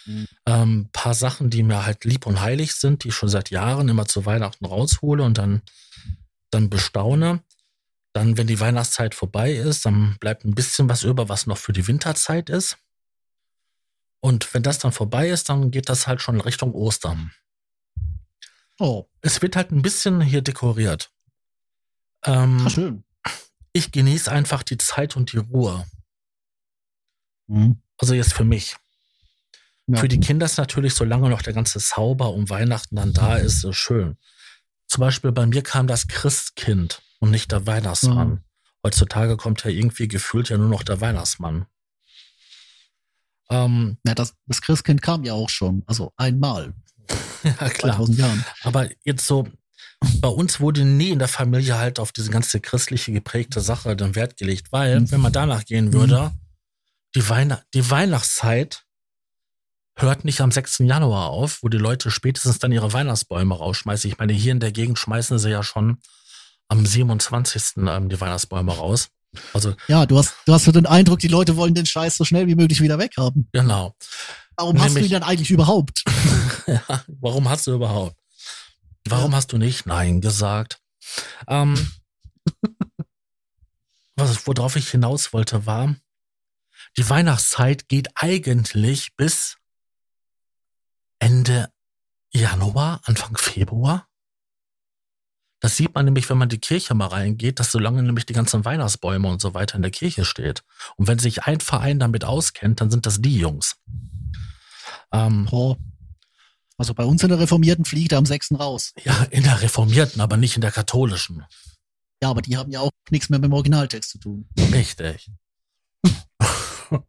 Mhm. Ähm, paar Sachen, die mir halt lieb und heilig sind, die ich schon seit Jahren immer zu Weihnachten raushole und dann, dann bestaune. Dann, wenn die Weihnachtszeit vorbei ist, dann bleibt ein bisschen was über, was noch für die Winterzeit ist. Und wenn das dann vorbei ist, dann geht das halt schon Richtung Ostern. Oh, Es wird halt ein bisschen hier dekoriert. Ähm, ah, schön. ich genieße einfach die Zeit und die Ruhe. Mhm. Also jetzt für mich. Ja. Für die Kinder ist natürlich, solange noch der ganze Zauber um Weihnachten dann da ist, äh, schön. Zum Beispiel bei mir kam das Christkind und nicht der Weihnachtsmann. Mhm. Heutzutage kommt ja irgendwie gefühlt ja nur noch der Weihnachtsmann. Ähm, Ja, das, das Christkind kam ja auch schon. Also einmal. ja, klar. 2000 Jahren. Aber jetzt so, bei uns wurde nie in der Familie halt auf diese ganze christliche geprägte Sache den Wert gelegt, weil, Mhm. wenn man danach gehen würde, die, Weihn die Weihnachtszeit hört nicht am 6. Januar auf, wo die Leute spätestens dann ihre Weihnachtsbäume rausschmeißen. Ich meine, hier in der Gegend schmeißen sie ja schon am 27. Ähm, die Weihnachtsbäume raus. Also, Ja, du hast, du hast so den Eindruck, die Leute wollen den Scheiß so schnell wie möglich wieder weghaben. genau. Warum hast du Nämlich- ihn denn eigentlich überhaupt? Ja, warum hast du überhaupt? Warum hast du nicht Nein gesagt? Ähm, was, worauf ich hinaus wollte, war, die Weihnachtszeit geht eigentlich bis Ende Januar, Anfang Februar. Das sieht man nämlich, wenn man in die Kirche mal reingeht, dass solange nämlich die ganzen Weihnachtsbäume und so weiter in der Kirche steht. Und wenn sich ein Verein damit auskennt, dann sind das die Jungs. Ähm, Oh. Also bei uns in der Reformierten fliegt er am 6. raus. Ja, in der reformierten, aber nicht in der katholischen. Ja, aber die haben ja auch nichts mehr mit dem Originaltext zu tun. Richtig.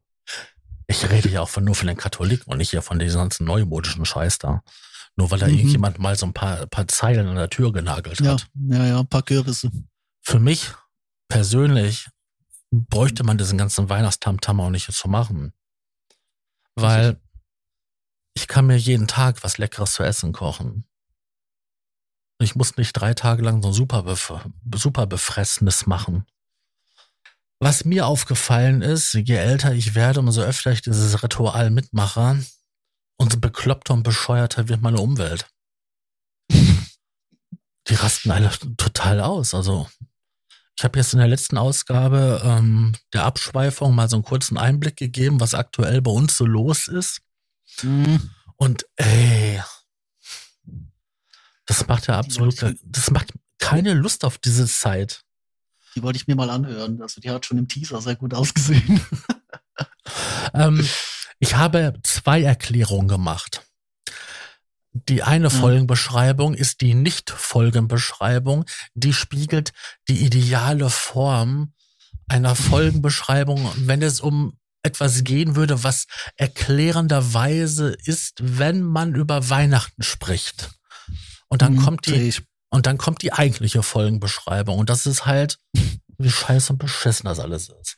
Ich rede ja auch von, nur von den Katholiken und nicht hier von diesem ganzen neumodischen Scheiß da. Nur weil da Mhm. irgendjemand mal so ein paar, paar Zeilen an der Tür genagelt Ja, hat. ja, ja, ein paar Kürbisse. Für mich persönlich bräuchte man diesen ganzen Weihnachtstamtam auch nicht zu machen. Weil ich kann mir jeden Tag was Leckeres zu essen kochen. Ich muss nicht drei Tage lang so ein super, bef super Befressenes machen. Was mir aufgefallen ist, je älter ich werde, umso öfter ich dieses Ritual mitmache, umso bekloppter und bescheuerter wird meine Umwelt. Die rasten alle total aus. Also ich habe jetzt in der letzten Ausgabe ähm, der Abschweifung mal so einen kurzen Einblick gegeben, was aktuell bei uns so los ist. Mhm. Und ey, das macht ja absolut, das macht keine Lust auf diese Zeit. Die wollte ich mir mal anhören. Also die hat schon im Teaser sehr gut ausgesehen. Ähm, ich habe zwei Erklärungen gemacht. Die eine Ja. Folgenbeschreibung ist die Nicht-Folgenbeschreibung. Die spiegelt die ideale Form einer Folgenbeschreibung, wenn es um etwas gehen würde, was erklärenderweise ist, wenn man über Weihnachten spricht. Und dann Mhm, kommt die, und dann kommt die eigentliche Folgenbeschreibung. Und das ist halt, wie scheiße und beschissen das alles ist.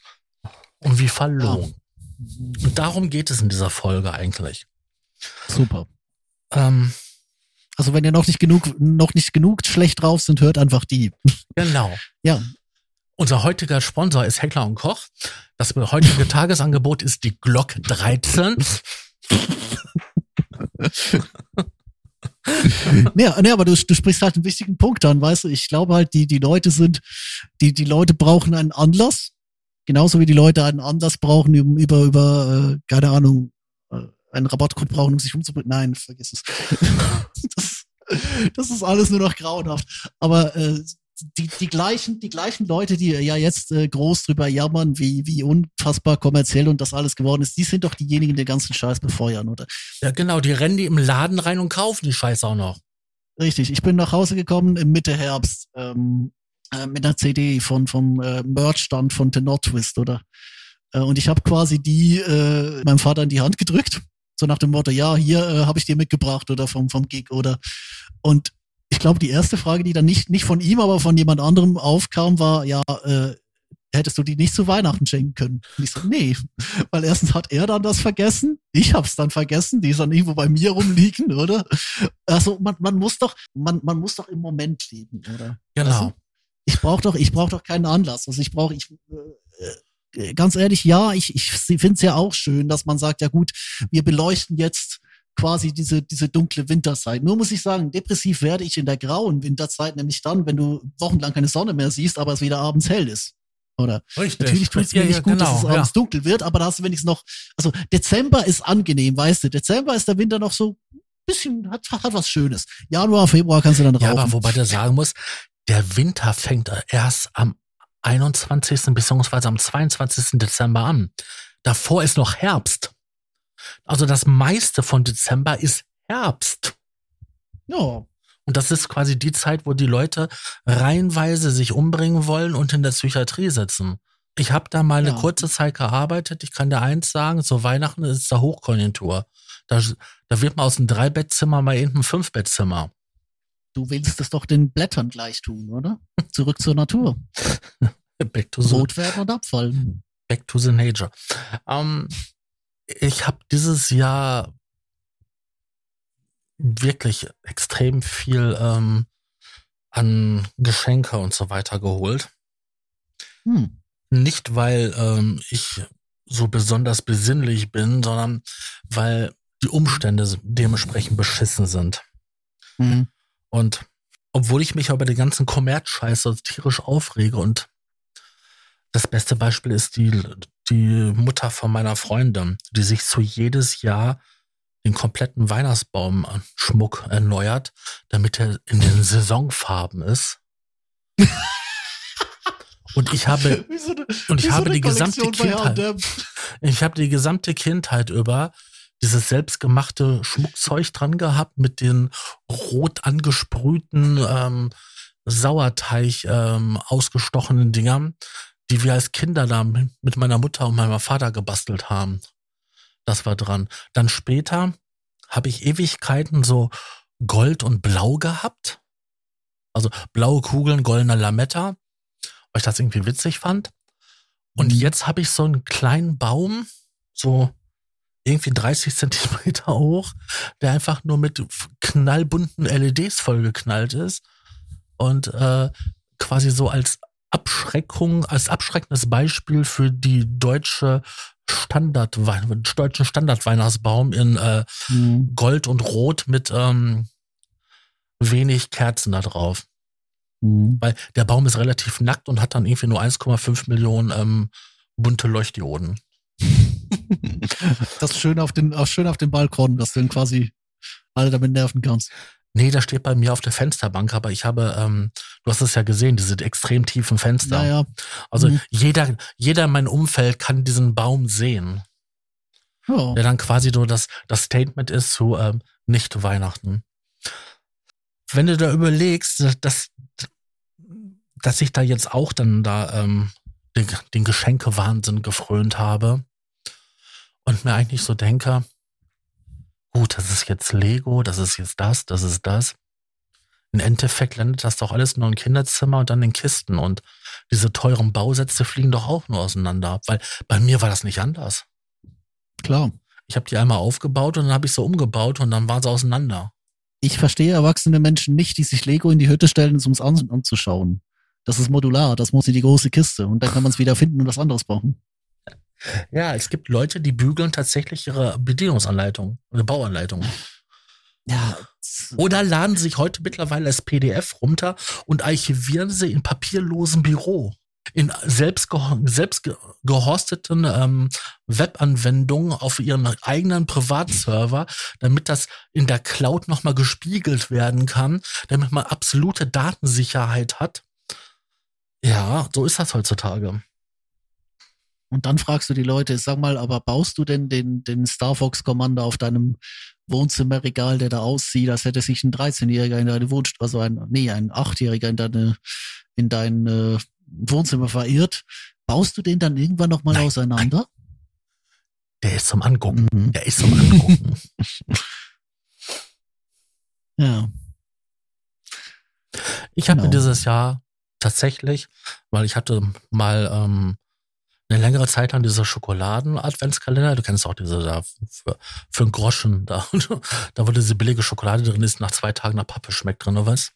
Und wie verlogen. Und darum geht es in dieser Folge eigentlich. Super. Ähm, Also wenn ihr noch nicht genug, noch nicht genug schlecht drauf sind, hört einfach die. genau. Ja, Unser heutiger Sponsor ist Heckler und Koch. Das heutige Tagesangebot ist die Glock 13. nee, nee aber du, du sprichst halt einen wichtigen Punkt an, weißt du? Ich glaube halt, die, die Leute sind, die, die Leute brauchen einen Anlass. Genauso wie die Leute einen Anlass brauchen, um über, über, äh, keine Ahnung, äh, einen Rabattcode brauchen, um sich umzubringen. Nein, vergiss es. das, das ist alles nur noch grauenhaft. Aber äh, die, die gleichen, die gleichen Leute, die ja jetzt äh, groß drüber jammern, wie, wie unfassbar kommerziell und das alles geworden ist, die sind doch diejenigen, die den ganzen Scheiß befeuern, oder? Ja, genau. Die rennen die im Laden rein und kaufen die Scheiße auch noch. Richtig, ich bin nach Hause gekommen im Mitte Herbst ähm, äh, mit einer CD von vom äh, Merch-Stand von The Not Twist, oder? Äh, und ich habe quasi die äh, meinem Vater in die Hand gedrückt So nach dem Motto, ja, hier äh, habe ich dir mitgebracht oder vom, vom Gig oder und ich glaube, die erste Frage, die dann nicht, nicht von ihm, aber von jemand anderem aufkam, war, ja, äh, hättest du die nicht zu Weihnachten schenken können? Und ich so, nee, weil erstens hat er dann das vergessen, ich hab's dann vergessen, die ist dann irgendwo bei mir rumliegen, oder? Also man, man muss doch, man, man muss doch im Moment leben, oder? Genau. Also, ich brauche doch, ich brauche doch keinen Anlass. Also ich brauche, ich äh, ganz ehrlich, ja, ich, ich finde es ja auch schön, dass man sagt, ja gut, wir beleuchten jetzt quasi diese, diese dunkle Winterzeit. Nur muss ich sagen, depressiv werde ich in der grauen Winterzeit, nämlich dann, wenn du wochenlang keine Sonne mehr siehst, aber es wieder abends hell ist. Oder? Richtig. Natürlich tut es mir Ja, nicht ja, gut, genau, dass es abends dunkel wird, aber da hast du wenigstens noch, also Dezember ist angenehm, weißt du, Dezember ist der Winter noch so ein bisschen, hat, hat was Schönes. Januar, Februar kannst du dann Ja, rauchen. aber wobei du sagen muss, der Winter fängt erst am 21. bzw. am 22. Dezember an. Davor ist noch Herbst. Also das meiste von Dezember ist Herbst. ja, Und das ist quasi die Zeit, wo die Leute reihenweise sich umbringen wollen und in der Psychiatrie sitzen. Ich habe da mal eine Ja. kurze Zeit gearbeitet. Ich kann dir eins sagen, zu Weihnachten ist da Hochkonjunktur. Da, da wird man aus einem Dreibettzimmer mal eben ein Fünfbettzimmer. Du willst es doch den Blättern gleich tun, oder? Zurück zur Natur. Back to the, Rot werden und abfallen. back to the nature. Ähm, ich habe dieses Jahr wirklich extrem viel ähm, an Geschenke und so weiter geholt. Hm. Nicht, weil ähm, ich so besonders besinnlich bin, sondern weil die Umstände dementsprechend beschissen sind. Mhm. Und obwohl ich mich über den ganzen Kommerzscheiß tierisch aufrege und das beste Beispiel ist die, die Mutter von meiner Freundin, die sich so jedes Jahr den kompletten Weihnachtsbaumschmuck erneuert, damit er in den Saisonfarben ist. Und ich habe so eine, und ich so habe die gesamte Kindheit, ich habe die gesamte Kindheit über dieses selbstgemachte Schmuckzeug dran gehabt mit den rot angesprühten ähm, Sauerteig ähm, ausgestochenen Dingern, die wir als Kinder da mit meiner Mutter und meinem Vater gebastelt haben. Das war dran. Dann später habe ich Ewigkeiten so Gold und Blau gehabt. Also blaue Kugeln, goldener Lametta, weil ich das irgendwie witzig fand. Und Mhm. jetzt habe ich so einen kleinen Baum, so irgendwie 30 Zentimeter hoch, der einfach nur mit knallbunten LEDs vollgeknallt ist und äh, quasi so als Abschreckung, als abschreckendes Beispiel für die deutsche Standard, deutschen Standardweihnachtsbaum in äh, Mhm. Gold und Rot mit ähm, wenig Kerzen da drauf. Mhm. Weil der Baum ist relativ nackt und hat dann irgendwie nur 1,5 Millionen ähm, bunte Leuchtdioden. Das ist schön auf den, auch schön auf dem Balkon, dass du dann quasi alle damit nerven kannst. Nee, der steht bei mir auf der Fensterbank, aber ich habe, ähm, du hast es ja gesehen, diese extrem tiefen Fenster. Ja, ja. Also Mhm. jeder, jeder in meinem Umfeld kann diesen Baum sehen, ja. der dann quasi so das, das Statement ist zu ähm, nicht Weihnachten. Wenn du da überlegst, dass, dass ich da jetzt auch dann da ähm, den, den Geschenkewahnsinn gefrönt habe und mir eigentlich so denke, gut, das ist jetzt Lego, das ist jetzt das, das ist das. Im Endeffekt landet das doch alles nur im Kinderzimmer und dann in Kisten und diese teuren Bausätze fliegen doch auch nur auseinander, weil bei mir war das nicht anders. Klar. Ich habe die einmal aufgebaut und dann habe ich sie umgebaut und dann waren sie auseinander. Ich verstehe erwachsene Menschen nicht, die sich Lego in die Hütte stellen, um es an, anzuschauen. Das ist modular, das muss in die große Kiste und dann kann man es wieder finden und was anderes brauchen. Ja, es gibt Leute, die bügeln tatsächlich ihre Bedienungsanleitung oder Bauanleitung. Ja. Oder laden sich heute mittlerweile als PDF runter und archivieren sie in papierlosem Büro. In selbst, selbst ge- gehosteten ähm, Webanwendungen auf ihren eigenen Privatserver, damit das in der Cloud nochmal gespiegelt werden kann, damit man absolute Datensicherheit hat. Ja, so ist das heutzutage. Und dann fragst du die Leute, sag mal, aber baust du denn den, den Star Fox Commander auf deinem Wohnzimmerregal, der da aussieht, als hätte sich ein 13-Jähriger in deine Wohnst also ein, nee, ein 8-Jähriger in deine, in dein äh, Wohnzimmer verirrt? Baust du den dann irgendwann nochmal Nein, auseinander? Der ist zum Angucken. Mhm. Der ist zum Angucken. ja. Ich habe genau. dieses Jahr tatsächlich, weil ich hatte mal ähm, eine längere Zeit an diese Schokoladen-Adventskalender. Du kennst auch diese da für, für einen Groschen, da, da wo diese billige Schokolade drin ist, nach zwei Tagen nach Pappe schmeckt drin oder was.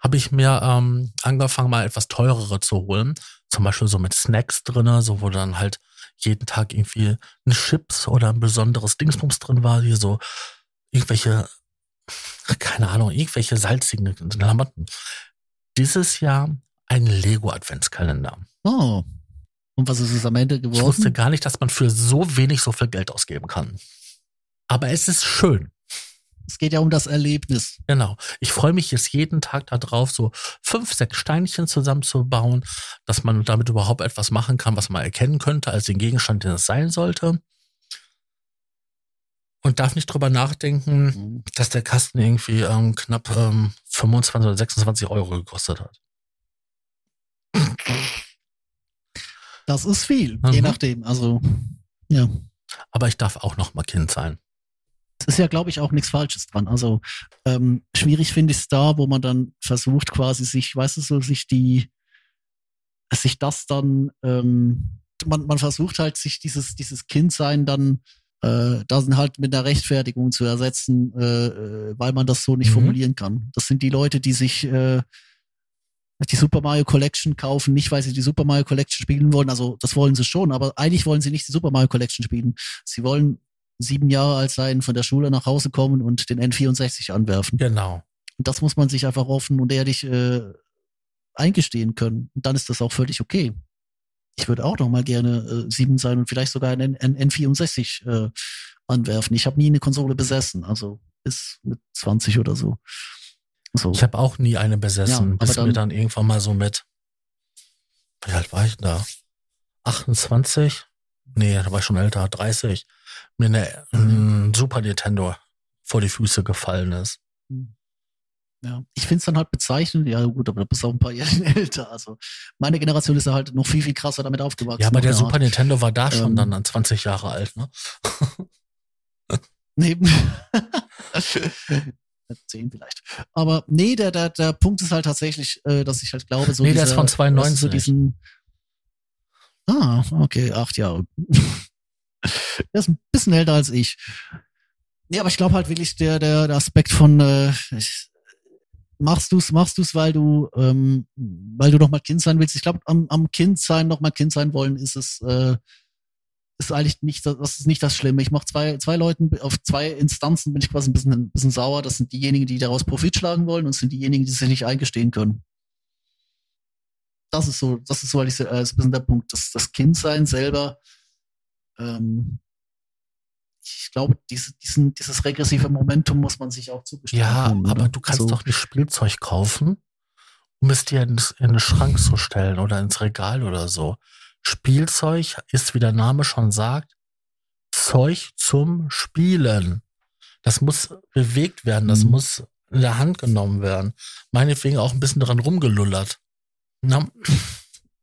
Habe ich mir ähm, angefangen, mal etwas teurere zu holen. Zum Beispiel so mit Snacks drinne, so wo dann halt jeden Tag irgendwie ein Chips oder ein besonderes Dingsbums drin war, hier so irgendwelche, keine Ahnung, irgendwelche salzigen Klamotten. Dieses Jahr ein Lego-Adventskalender. Oh. Und was ist es am Ende geworden? Ich wusste gar nicht, dass man für so wenig so viel Geld ausgeben kann. Aber es ist schön. Es geht ja um das Erlebnis. Genau. Ich freue mich jetzt jeden Tag darauf, so fünf, sechs Steinchen zusammenzubauen, dass man damit überhaupt etwas machen kann, was man erkennen könnte als den Gegenstand, den es sein sollte. Und darf nicht drüber nachdenken, mhm. dass der Kasten irgendwie ähm, knapp ähm, 25 oder 26 Euro gekostet hat. Das ist viel, mhm. je nachdem. Also, ja. Aber ich darf auch noch mal Kind sein. Es ist ja, glaube ich, auch nichts Falsches dran. Also ähm, schwierig finde ich es da, wo man dann versucht, quasi sich, weißt du, so sich die, sich das dann, ähm, man, man versucht halt, sich dieses, dieses Kindsein dann äh, dann halt mit einer Rechtfertigung zu ersetzen, äh, äh, weil man das so nicht mhm. formulieren kann. Das sind die Leute, die sich äh, die Super Mario Collection kaufen, nicht weil sie die Super Mario Collection spielen wollen, also das wollen sie schon, aber eigentlich wollen sie nicht die Super Mario Collection spielen. Sie wollen sieben Jahre alt sein, von der Schule nach Hause kommen und den N64 anwerfen. Genau. Und das muss man sich einfach offen und ehrlich äh, eingestehen können. Und dann ist das auch völlig okay. Ich würde auch noch mal gerne äh, sieben sein und vielleicht sogar ein, ein N64 äh, anwerfen. Ich habe nie eine Konsole besessen, also bis mit 20 oder so. So. Ich habe auch nie eine besessen, ja, bis dann, mir dann irgendwann mal so mit, wie alt war ich da? 28? Nee, da war ich schon älter, 30. Mir eine ein Super Nintendo vor die Füße gefallen ist. Ja, ich finde es dann halt bezeichnend, ja gut, aber du bist auch ein paar Jahre älter. Also meine Generation ist ja halt noch viel, viel krasser damit aufgewachsen. Ja, aber der Super Art. Nintendo war da schon ähm, dann an 20 Jahre alt, ne? Neben. zehn vielleicht. Aber nee, der, der, der Punkt ist halt tatsächlich, äh, dass ich halt glaube, so. Nee, dieser, der ist von 92. So diesen, ah, okay, acht Jahre. der ist ein bisschen älter als ich. Nee, aber ich glaube halt wirklich der, der, der Aspekt von, äh, ich, machst du's, machst du's, weil du, ähm, weil du noch mal Kind sein willst. Ich glaube, am, am Kind sein, noch mal Kind sein wollen, ist es, äh, ist eigentlich nicht, das ist nicht das Schlimme. Ich mache zwei, zwei Leuten, auf zwei Instanzen bin ich quasi ein bisschen, ein bisschen sauer. Das sind diejenigen, die daraus Profit schlagen wollen und sind diejenigen, die sich nicht eingestehen können. Das ist so, das ist so, weil ich, äh, ist ein bisschen der Punkt. Das, das Kindsein selber, ähm, ich glaube, diese, diesen, dieses regressive Momentum muss man sich auch zugestehen. Ja, können, aber du kannst so. doch nicht Spielzeug kaufen, um es dir in, in den Schrank zu stellen oder ins Regal oder so. Spielzeug ist, wie der Name schon sagt, Zeug zum Spielen. Das muss bewegt werden, das mhm. muss in der Hand genommen werden. Meinetwegen auch ein bisschen dran rumgelullert. Na,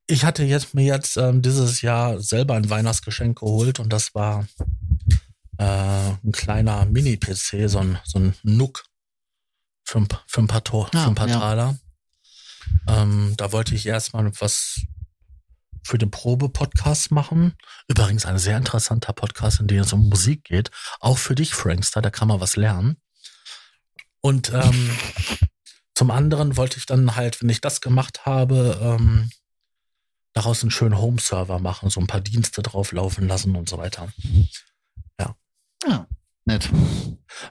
ich hatte jetzt mir jetzt ähm, dieses Jahr selber ein Weihnachtsgeschenk geholt und das war äh, ein kleiner Mini-PC, so ein, so ein Nook für ein, für ein paar, Tor, ah, für ein paar ja. Taler. Ähm, da wollte ich erstmal was für den Probe-Podcast machen. Übrigens ein sehr interessanter Podcast, in dem es um Musik geht. Auch für dich, Frankster, da kann man was lernen. Und ähm, zum anderen wollte ich dann halt, wenn ich das gemacht habe, ähm, daraus einen schönen Home-Server machen, so ein paar Dienste drauf laufen lassen und so weiter. Ja. Ja, nett.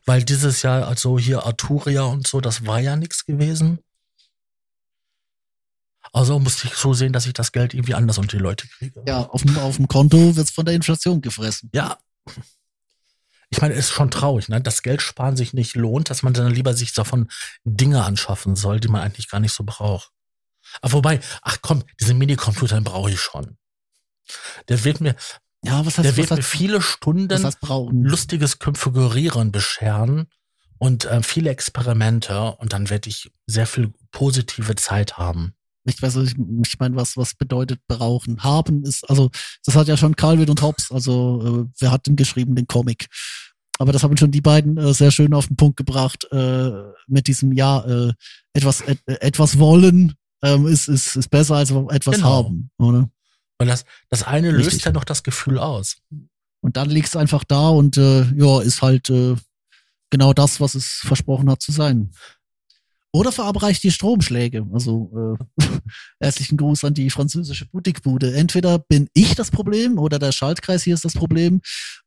Weil dieses Jahr, also hier Arturia und so, das war ja nichts gewesen. Also musste ich so sehen, dass ich das Geld irgendwie anders unter die Leute kriege. Ja, auf dem, auf dem Konto wird's von der Inflation gefressen. Ja. Ich meine, es ist schon traurig, ne? dass Geld sparen sich nicht lohnt, dass man dann lieber sich davon Dinge anschaffen soll, die man eigentlich gar nicht so braucht. Aber wobei, ach komm, diesen Minicomputer brauche ich schon. Der wird mir, ja, was heißt, der wird was mir viele Stunden lustiges Konfigurieren bescheren und äh, viele Experimente und dann werde ich sehr viel positive Zeit haben. Ich weiß nicht, ich meine, was, was bedeutet berauchen? Haben ist, also, das hat ja schon Calvin und Hobbes, also, äh, wer hat denn geschrieben, den Comic? Aber das haben schon die beiden äh, sehr schön auf den Punkt gebracht, äh, mit diesem, ja, äh, etwas, et, etwas wollen, ähm, ist, ist, ist besser als etwas Genau. haben, oder? Weil das, das eine löst Richtig. ja noch das Gefühl aus. Und dann liegt's einfach da und äh, ja, ist halt äh, genau das, was es versprochen hat zu sein. Oder verabreicht die Stromschläge. Also äh, herzlichen Gruß an die französische Boutiquebude. Entweder bin ich das Problem oder der Schaltkreis hier ist das Problem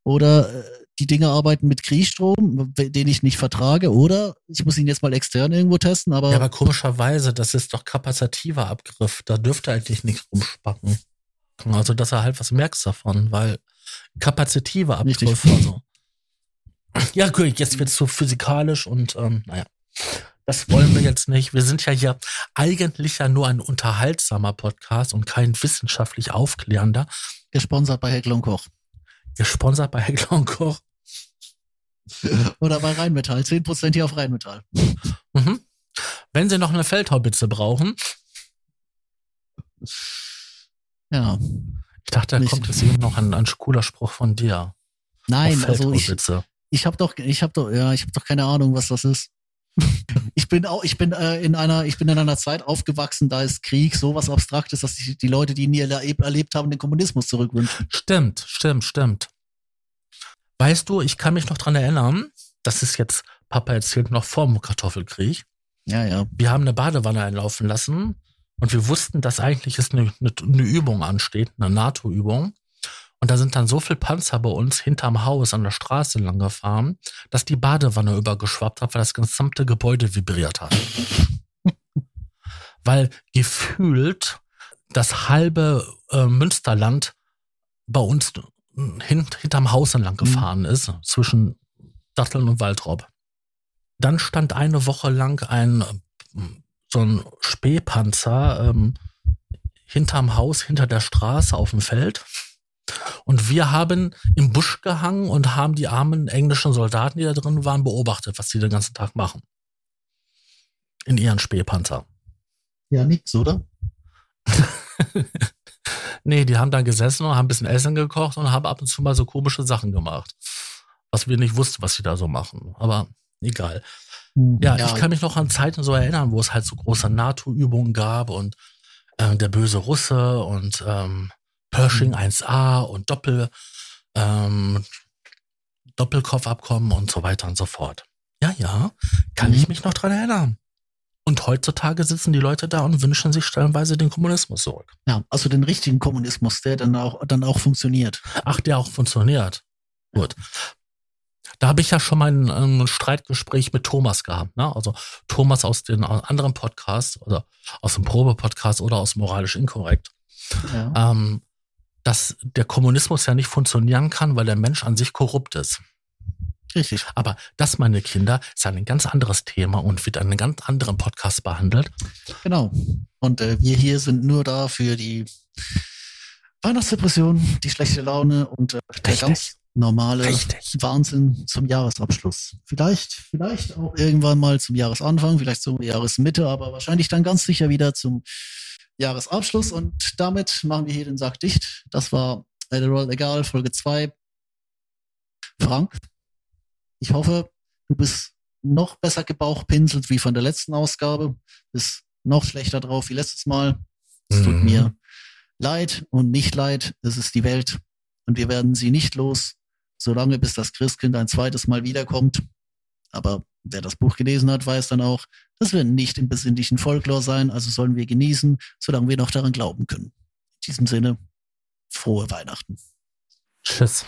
oder äh, die Dinge arbeiten mit Kriechstrom, den ich nicht vertrage, oder ich muss ihn jetzt mal extern irgendwo testen, aber, Ja, aber komischerweise, das ist doch kapazitiver Abgriff. Da dürfte eigentlich nichts rumspacken. Also, dass er halt was merkst davon, weil kapazitiver Richtig. Abgriff, also. Ja, gut, jetzt wird's so physikalisch und, ähm, naja. Das wollen wir jetzt nicht. Wir sind ja hier eigentlich ja nur ein unterhaltsamer Podcast und kein wissenschaftlich aufklärender, gesponsert bei und Koch. gesponsert bei und Koch. Oder bei Rheinmetall. 10% hier auf Rheinmetall. Mhm. Wenn Sie noch eine Feldhaubitze brauchen, Ja. ich dachte, da Nicht. kommt jetzt eben noch ein, ein cooler Spruch von dir. Nein, also ich, ich habe doch, ich habe doch, ja, ich habe doch keine Ahnung, was das ist. ich bin auch, ich bin äh, in einer, ich bin in einer Zeit aufgewachsen, da ist Krieg so was Abstraktes, dass sich die Leute, die ihn nie erleb erlebt haben, den Kommunismus zurückwünschen. Stimmt, stimmt, stimmt. Weißt du, ich kann mich noch dran erinnern, das ist jetzt, Papa erzählt noch vor dem Kartoffelkrieg. Ja, ja. Wir haben eine Badewanne einlaufen lassen und wir wussten, dass eigentlich jetzt eine, eine, eine Übung ansteht, eine NATO-Übung. Und da sind dann so viel Panzer bei uns hinterm Haus an der Straße lang gefahren, dass die Badewanne übergeschwappt hat, weil das gesamte Gebäude vibriert hat. weil gefühlt das halbe äh, Münsterland bei uns hin, hinterm Haus entlang gefahren ist, zwischen Datteln und Waldrop. Dann stand eine Woche lang ein so ein Spähpanzer ähm, hinterm Haus, hinter der Straße auf dem Feld. Und wir haben im Busch gehangen und haben die armen englischen Soldaten, die da drin waren, beobachtet, was die den ganzen Tag machen. In ihren Spähpanzer. Ja, nix, oder? Nee, die haben da gesessen und haben ein bisschen Essen gekocht und haben ab und zu mal so komische Sachen gemacht. Was wir nicht wussten, was sie da so machen. Aber egal. Ja, ich kann mich noch an Zeiten so erinnern, wo es halt so große NATO-Übungen gab und äh, der böse Russe und ähm, Pershing 1A und Doppel, ähm, Doppelkopfabkommen und so weiter und so fort. Ja, ja, kann Mhm. ich mich noch dran erinnern. Und heutzutage sitzen die Leute da und wünschen sich stellenweise den Kommunismus zurück. Ja, also den richtigen Kommunismus, der dann auch, dann auch funktioniert. Ach, der auch funktioniert. Gut. Da habe ich ja schon mal ein, ein Streitgespräch mit Thomas gehabt. Ne? Also Thomas aus den anderen Podcasts oder aus dem Probe-Podcast oder aus Moralisch Inkorrekt. Ja. Ähm, dass der Kommunismus ja nicht funktionieren kann, weil der Mensch an sich korrupt ist. Richtig. Aber das, meine Kinder, ist ein ganz anderes Thema und wird in einem ganz anderen Podcast behandelt. Genau. Und äh, wir hier sind nur da für die Weihnachtsdepression, die schlechte Laune und äh, der ganz normale Richtig. Wahnsinn zum Jahresabschluss. Vielleicht, vielleicht auch irgendwann mal zum Jahresanfang, vielleicht zur Jahresmitte, aber wahrscheinlich dann ganz sicher wieder zum Jahresabschluss. Und damit machen wir hier den Sack dicht. Das war Adderall Egal, Folge 2. Frank, ich hoffe, du bist noch besser gebauchpinselt wie von der letzten Ausgabe. Bist noch schlechter drauf wie letztes Mal. Es tut Mhm. mir leid und nicht leid. Es ist die Welt und wir werden sie nicht los, solange bis das Christkind ein zweites Mal wiederkommt. Aber wer das Buch gelesen hat, weiß dann auch, das wird nicht im besinnlichen Folklore sein, also sollen wir genießen, solange wir noch daran glauben können. In diesem Sinne, frohe Weihnachten. Tschüss.